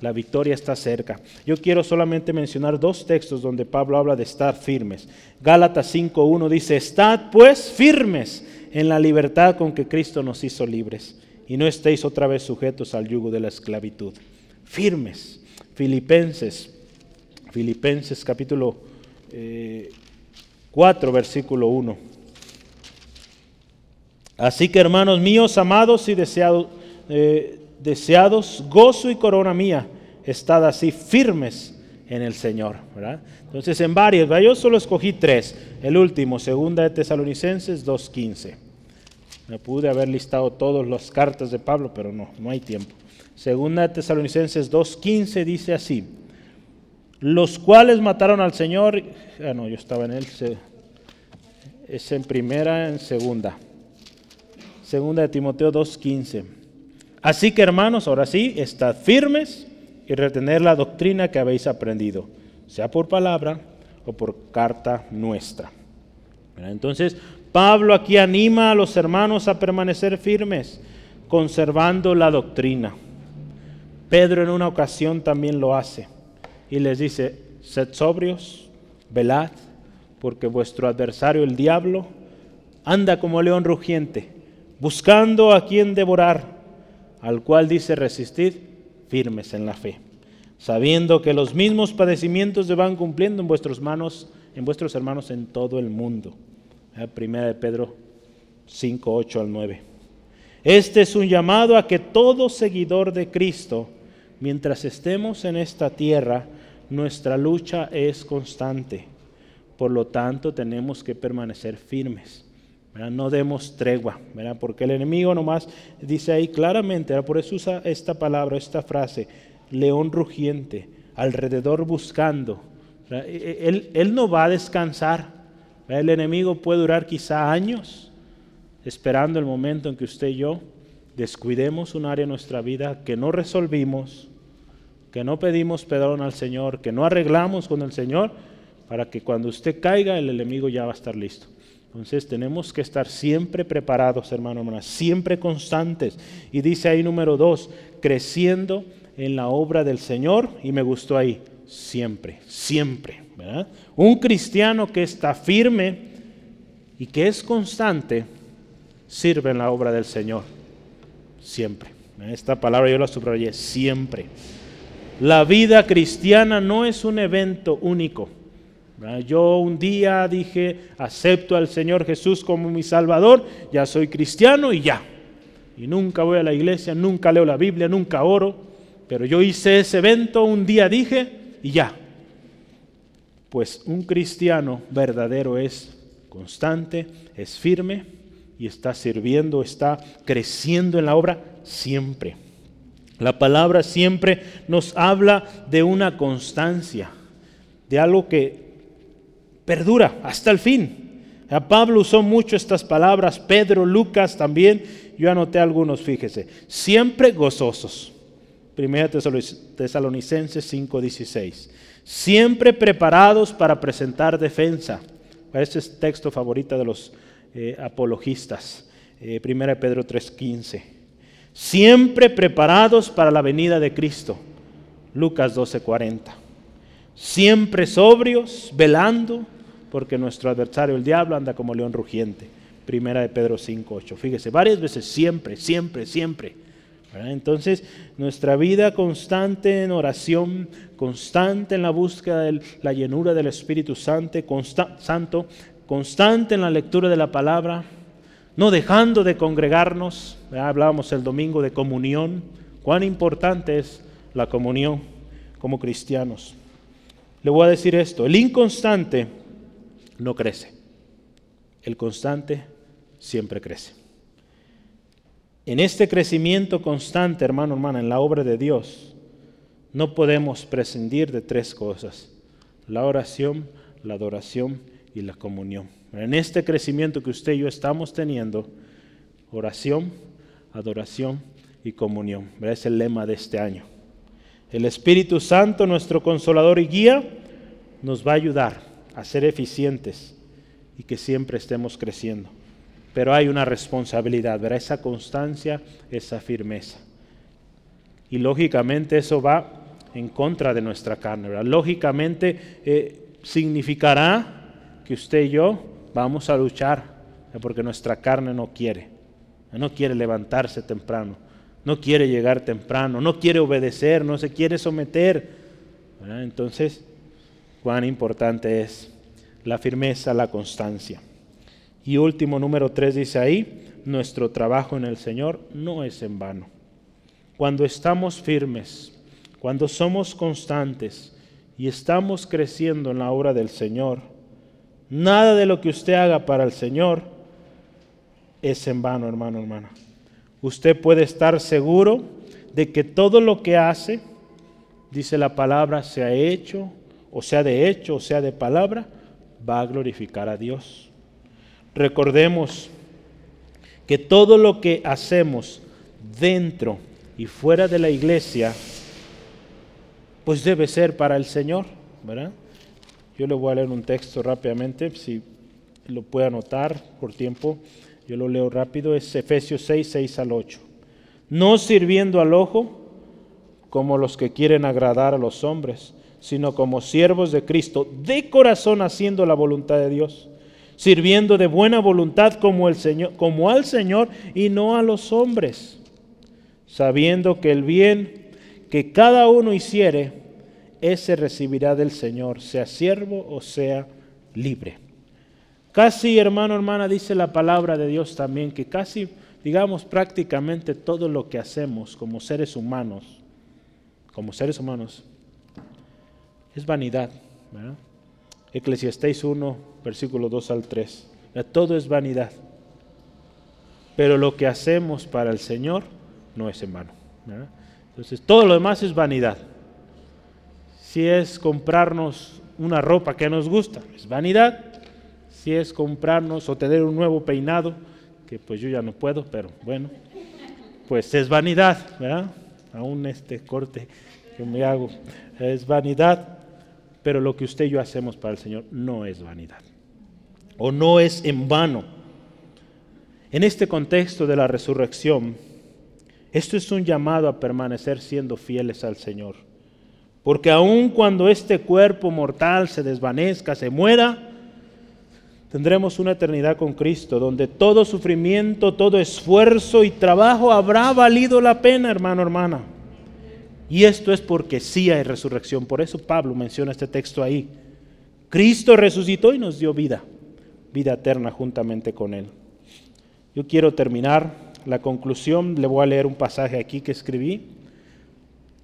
La victoria está cerca. Yo quiero solamente mencionar dos textos donde Pablo habla de estar firmes. Gálatas 5.1 dice, estad pues firmes en la libertad con que Cristo nos hizo libres y no estéis otra vez sujetos al yugo de la esclavitud. Firmes. Filipenses, Filipenses capítulo eh, 4, versículo 1. Así que hermanos míos, amados y deseados, eh, deseados, gozo y corona mía, estad así firmes en el Señor. Entonces en varios, yo solo escogí tres. El último, segunda de Tesalonicenses 2.15. Me pude haber listado todas las cartas de Pablo, pero no, no hay tiempo. Segunda de Tesalonicenses 2.15 dice así los cuales mataron al Señor. Ah, no, yo estaba en él. Es en primera, en segunda. Segunda de Timoteo 2.15. Así que hermanos, ahora sí, estad firmes y retener la doctrina que habéis aprendido, sea por palabra o por carta nuestra. Entonces, Pablo aquí anima a los hermanos a permanecer firmes, conservando la doctrina. Pedro en una ocasión también lo hace y les dice, sed sobrios, velad, porque vuestro adversario el diablo anda como león rugiente, buscando a quien devorar, al cual dice resistid firmes en la fe, sabiendo que los mismos padecimientos se van cumpliendo en vuestros manos, en vuestros hermanos en todo el mundo. Primera de Pedro 5, 8 al 9. Este es un llamado a que todo seguidor de Cristo, mientras estemos en esta tierra, nuestra lucha es constante. Por lo tanto, tenemos que permanecer firmes. No demos tregua, ¿verdad? porque el enemigo nomás dice ahí claramente, por eso usa esta palabra, esta frase, león rugiente, alrededor buscando. E, e, él, no va a descansar. El enemigo puede durar quizá años esperando el momento en que usted y yo descuidemos un área de nuestra vida que no resolvimos, que no pedimos perdón al Señor, que no arreglamos con el Señor, para que cuando usted caiga el enemigo ya va a estar listo. Entonces tenemos que estar siempre preparados, hermano, hermanas, siempre constantes. Y dice ahí número dos, creciendo en la obra del Señor. Y me gustó ahí, siempre, siempre. Un cristiano que está firme y que es constante, sirve en la obra del Señor. Siempre. Esta palabra yo la subrayé, siempre. La vida cristiana no es un evento único. Yo un día dije, acepto al Señor Jesús como mi Salvador, ya soy cristiano y ya. Y nunca voy a la iglesia, nunca leo la Biblia, nunca oro, pero yo hice ese evento, un día dije y ya. Pues un cristiano verdadero es constante, es firme y está sirviendo, está creciendo en la obra siempre. La palabra siempre nos habla de una constancia, de algo que perdura hasta el fin. A Pablo usó mucho estas palabras, Pedro, Lucas también. Yo anoté algunos, fíjese. Siempre gozosos. Primera Tesalonicenses 5:16. Siempre preparados para presentar defensa. Ese es texto favorito de los eh, apologistas. Eh, primera Pedro 3:15. Siempre preparados para la venida de Cristo. Lucas 12:40. Siempre sobrios, velando porque nuestro adversario, el diablo, anda como león rugiente. Primera de Pedro 5, 8. Fíjese, varias veces, siempre, siempre, siempre. Entonces, nuestra vida constante en oración, constante en la búsqueda de la llenura del Espíritu Santo, Santo, constante en la lectura de la palabra, no dejando de congregarnos. Hablábamos el domingo de comunión. Cuán importante es la comunión como cristianos. Le voy a decir esto, el inconstante no crece. El constante siempre crece. En este crecimiento constante, hermano, hermana, en la obra de Dios, no podemos prescindir de tres cosas. La oración, la adoración y la comunión. En este crecimiento que usted y yo estamos teniendo, oración, adoración y comunión. Es el lema de este año. El Espíritu Santo, nuestro consolador y guía, nos va a ayudar a ser eficientes y que siempre estemos creciendo. Pero hay una responsabilidad, ¿verdad? Esa constancia, esa firmeza. Y lógicamente eso va en contra de nuestra carne, ¿verdad? Lógicamente eh, significará que usted y yo vamos a luchar, porque nuestra carne no quiere, no quiere levantarse temprano, no quiere llegar temprano, no quiere obedecer, no se quiere someter. Entonces, cuán importante es la firmeza, la constancia. Y último, número tres, dice ahí, nuestro trabajo en el Señor no es en vano. Cuando estamos firmes, cuando somos constantes y estamos creciendo en la obra del Señor, nada de lo que usted haga para el Señor es en vano, hermano, hermana. Usted puede estar seguro de que todo lo que hace, dice la palabra, se ha hecho o sea de hecho, o sea de palabra, va a glorificar a Dios. Recordemos que todo lo que hacemos dentro y fuera de la iglesia, pues debe ser para el Señor, ¿verdad? Yo le voy a leer un texto rápidamente, si lo puede anotar por tiempo, yo lo leo rápido, es Efesios 6, 6 al 8. No sirviendo al ojo como los que quieren agradar a los hombres, sino como siervos de Cristo, de corazón haciendo la voluntad de Dios, sirviendo de buena voluntad como, el Señor, como al Señor y no a los hombres, sabiendo que el bien que cada uno hiciere, ese recibirá del Señor, sea siervo o sea libre. Casi, hermano, hermana, dice la palabra de Dios también que casi, digamos, prácticamente todo lo que hacemos como seres humanos, como seres humanos, es vanidad. Eclesiastés 1, versículo 2 al 3. Todo es vanidad. Pero lo que hacemos para el Señor no es en vano. Entonces, todo lo demás es vanidad. Si es comprarnos una ropa que nos gusta, es vanidad. Si es comprarnos o tener un nuevo peinado, que pues yo ya no puedo, pero bueno, pues es vanidad, ¿verdad? Aún este corte que me hago es vanidad, pero lo que usted y yo hacemos para el Señor no es vanidad, o no es en vano. En este contexto de la resurrección, esto es un llamado a permanecer siendo fieles al Señor. Porque aun cuando este cuerpo mortal se desvanezca, se muera, tendremos una eternidad con Cristo, donde todo sufrimiento, todo esfuerzo y trabajo habrá valido la pena, hermano, hermana. Y esto es porque sí hay resurrección. Por eso Pablo menciona este texto ahí. Cristo resucitó y nos dio vida, vida eterna juntamente con Él. Yo quiero terminar la conclusión, le voy a leer un pasaje aquí que escribí.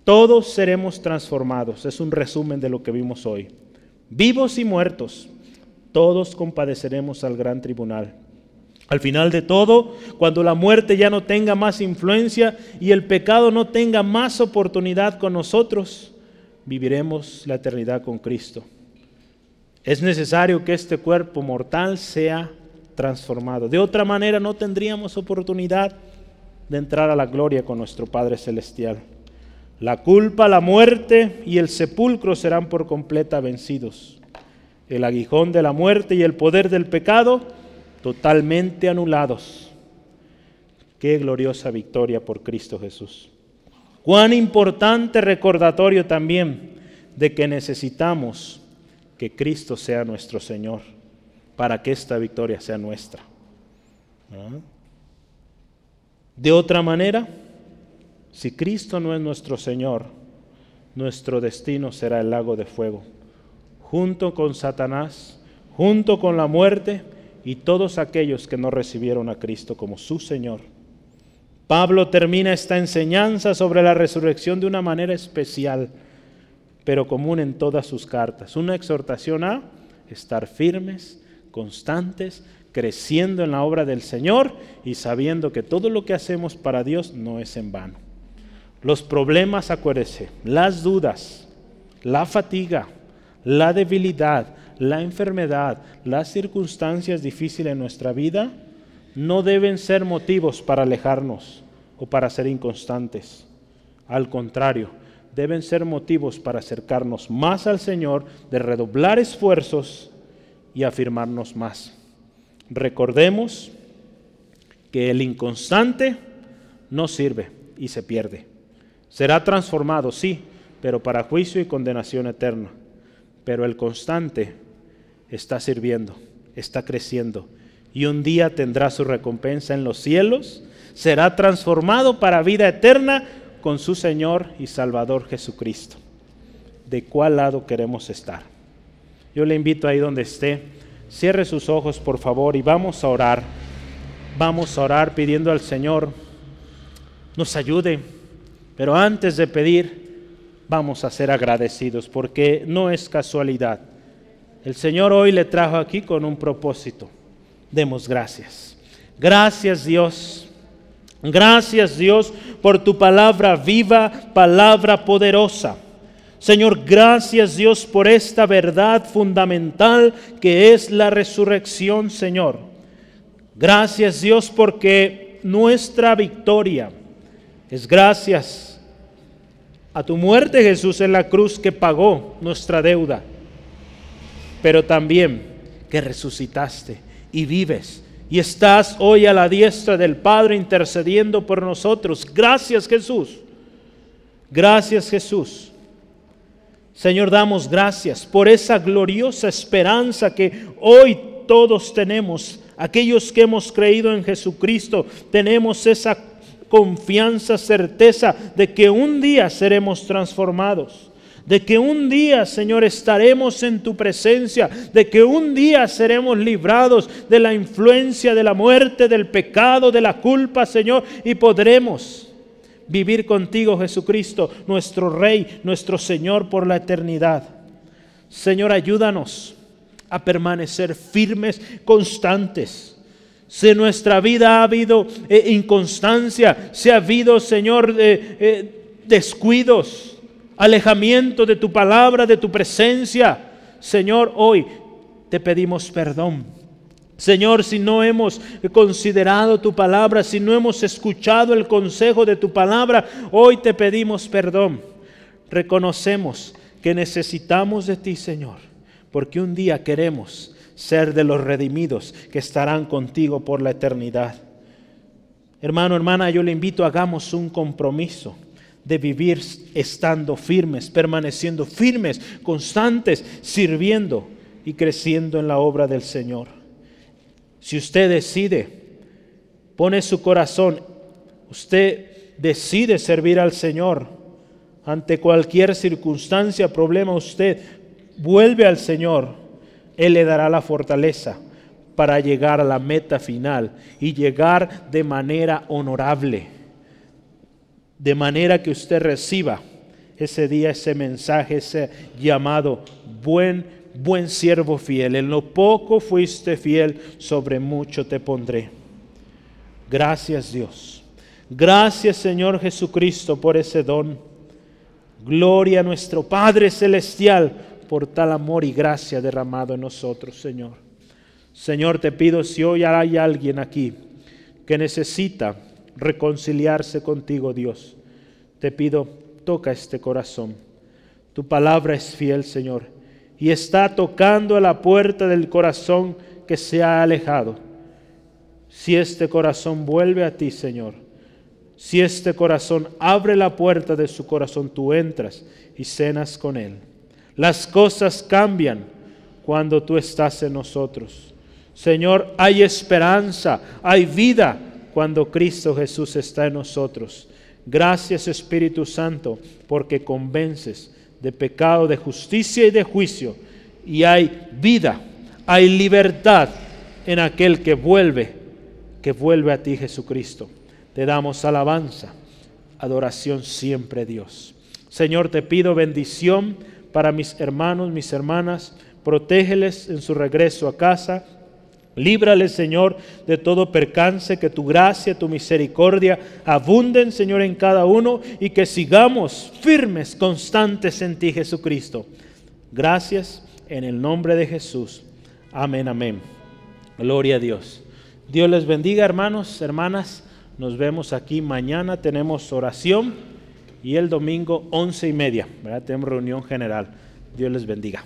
Todos seremos transformados, es un resumen de lo que vimos hoy. Vivos y muertos, todos compadeceremos al gran tribunal. Al final de todo, cuando la muerte ya no tenga más influencia y el pecado no tenga más oportunidad con nosotros, viviremos la eternidad con Cristo. Es necesario que este cuerpo mortal sea transformado. De otra manera no tendríamos oportunidad de entrar a la gloria con nuestro Padre Celestial. La culpa, la muerte y el sepulcro serán por completa vencidos. El aguijón de la muerte y el poder del pecado totalmente anulados. Qué gloriosa victoria por Cristo Jesús. Cuán importante recordatorio también de que necesitamos que Cristo sea nuestro Señor para que esta victoria sea nuestra. ¿Ah? De otra manera, si Cristo no es nuestro Señor, nuestro destino será el lago de fuego, junto con Satanás, junto con la muerte y todos aquellos que no recibieron a Cristo como su Señor. Pablo termina esta enseñanza sobre la resurrección de una manera especial, pero común en todas sus cartas. Una exhortación a estar firmes, constantes, creciendo en la obra del Señor y sabiendo que todo lo que hacemos para Dios no es en vano. Los problemas, acuérdese, las dudas, la fatiga, la debilidad, la enfermedad, las circunstancias difíciles en nuestra vida no deben ser motivos para alejarnos o para ser inconstantes. Al contrario, deben ser motivos para acercarnos más al Señor, de redoblar esfuerzos y afirmarnos más. Recordemos que el inconstante no sirve y se pierde. Será transformado, sí, pero para juicio y condenación eterna. Pero el constante está sirviendo, está creciendo y un día tendrá su recompensa en los cielos, será transformado para vida eterna con su Señor y Salvador Jesucristo. ¿De cuál lado queremos estar? Yo le invito ahí donde esté, cierre sus ojos por favor y vamos a orar. Vamos a orar pidiendo al Señor nos ayude, pero antes de pedir, vamos a ser agradecidos porque no es casualidad el Señor hoy le trajo aquí con un propósito. Demos gracias. Gracias Dios. Gracias Dios por tu palabra viva, palabra poderosa. Señor, gracias Dios por esta verdad fundamental que es la resurrección, Señor. Gracias Dios porque nuestra victoria es gracias a tu muerte Jesús en la cruz que pagó nuestra deuda pero también que resucitaste y vives y estás hoy a la diestra del Padre intercediendo por nosotros. Gracias Jesús. Gracias Jesús. Señor, damos gracias por esa gloriosa esperanza que hoy todos tenemos. Aquellos que hemos creído en Jesucristo, tenemos esa confianza, certeza de que un día seremos transformados de que un día, Señor, estaremos en tu presencia, de que un día seremos librados de la influencia de la muerte, del pecado, de la culpa, Señor, y podremos vivir contigo, Jesucristo, nuestro Rey, nuestro Señor, por la eternidad. Señor, ayúdanos a permanecer firmes, constantes. Si en nuestra vida ha habido eh, inconstancia, si ha habido, Señor, eh, eh, descuidos, alejamiento de tu palabra, de tu presencia, Señor, hoy te pedimos perdón. Señor, si no hemos considerado tu palabra, si no hemos escuchado el consejo de tu palabra, hoy te pedimos perdón. Reconocemos que necesitamos de ti, Señor, porque un día queremos ser de los redimidos que estarán contigo por la eternidad. Hermano, hermana, yo le invito, hagamos un compromiso de vivir estando firmes, permaneciendo firmes, constantes, sirviendo y creciendo en la obra del Señor. Si usted decide, pone su corazón, usted decide servir al Señor ante cualquier circunstancia, problema, usted vuelve al Señor, Él le dará la fortaleza para llegar a la meta final y llegar de manera honorable, de manera que usted reciba ese día ese mensaje, ese llamado, buen buen siervo fiel, en lo poco fuiste fiel, sobre mucho te pondré. Gracias Dios. Gracias Señor Jesucristo por ese don. Gloria a nuestro Padre Celestial por tal amor y gracia derramado en nosotros, Señor. Señor, te pido si hoy hay alguien aquí que necesita reconciliarse contigo, Dios, te pido, toca este corazón. Tu palabra es fiel, Señor y está tocando a la puerta del corazón que se ha alejado. Si este corazón vuelve a ti, Señor, si este corazón abre la puerta de su corazón, tú entras y cenas con Él. Las cosas cambian cuando tú estás en nosotros. Señor, hay esperanza, hay vida cuando Cristo Jesús está en nosotros. Gracias Espíritu Santo porque convences de pecado, de justicia y de juicio. Y hay vida, hay libertad en aquel que vuelve, que vuelve a ti Jesucristo. Te damos alabanza, adoración siempre Dios. Señor, te pido bendición para mis hermanos, mis hermanas. Protégeles en su regreso a casa Líbrale, Señor, de todo percance, que tu gracia, tu misericordia abunden, Señor, en cada uno y que sigamos firmes, constantes en ti, Jesucristo. Gracias en el nombre de Jesús. Amén, amén. Gloria a Dios. Dios les bendiga, hermanos, hermanas. Nos vemos aquí mañana. Tenemos oración y el domingo once y media. Tenemos reunión general. Dios les bendiga.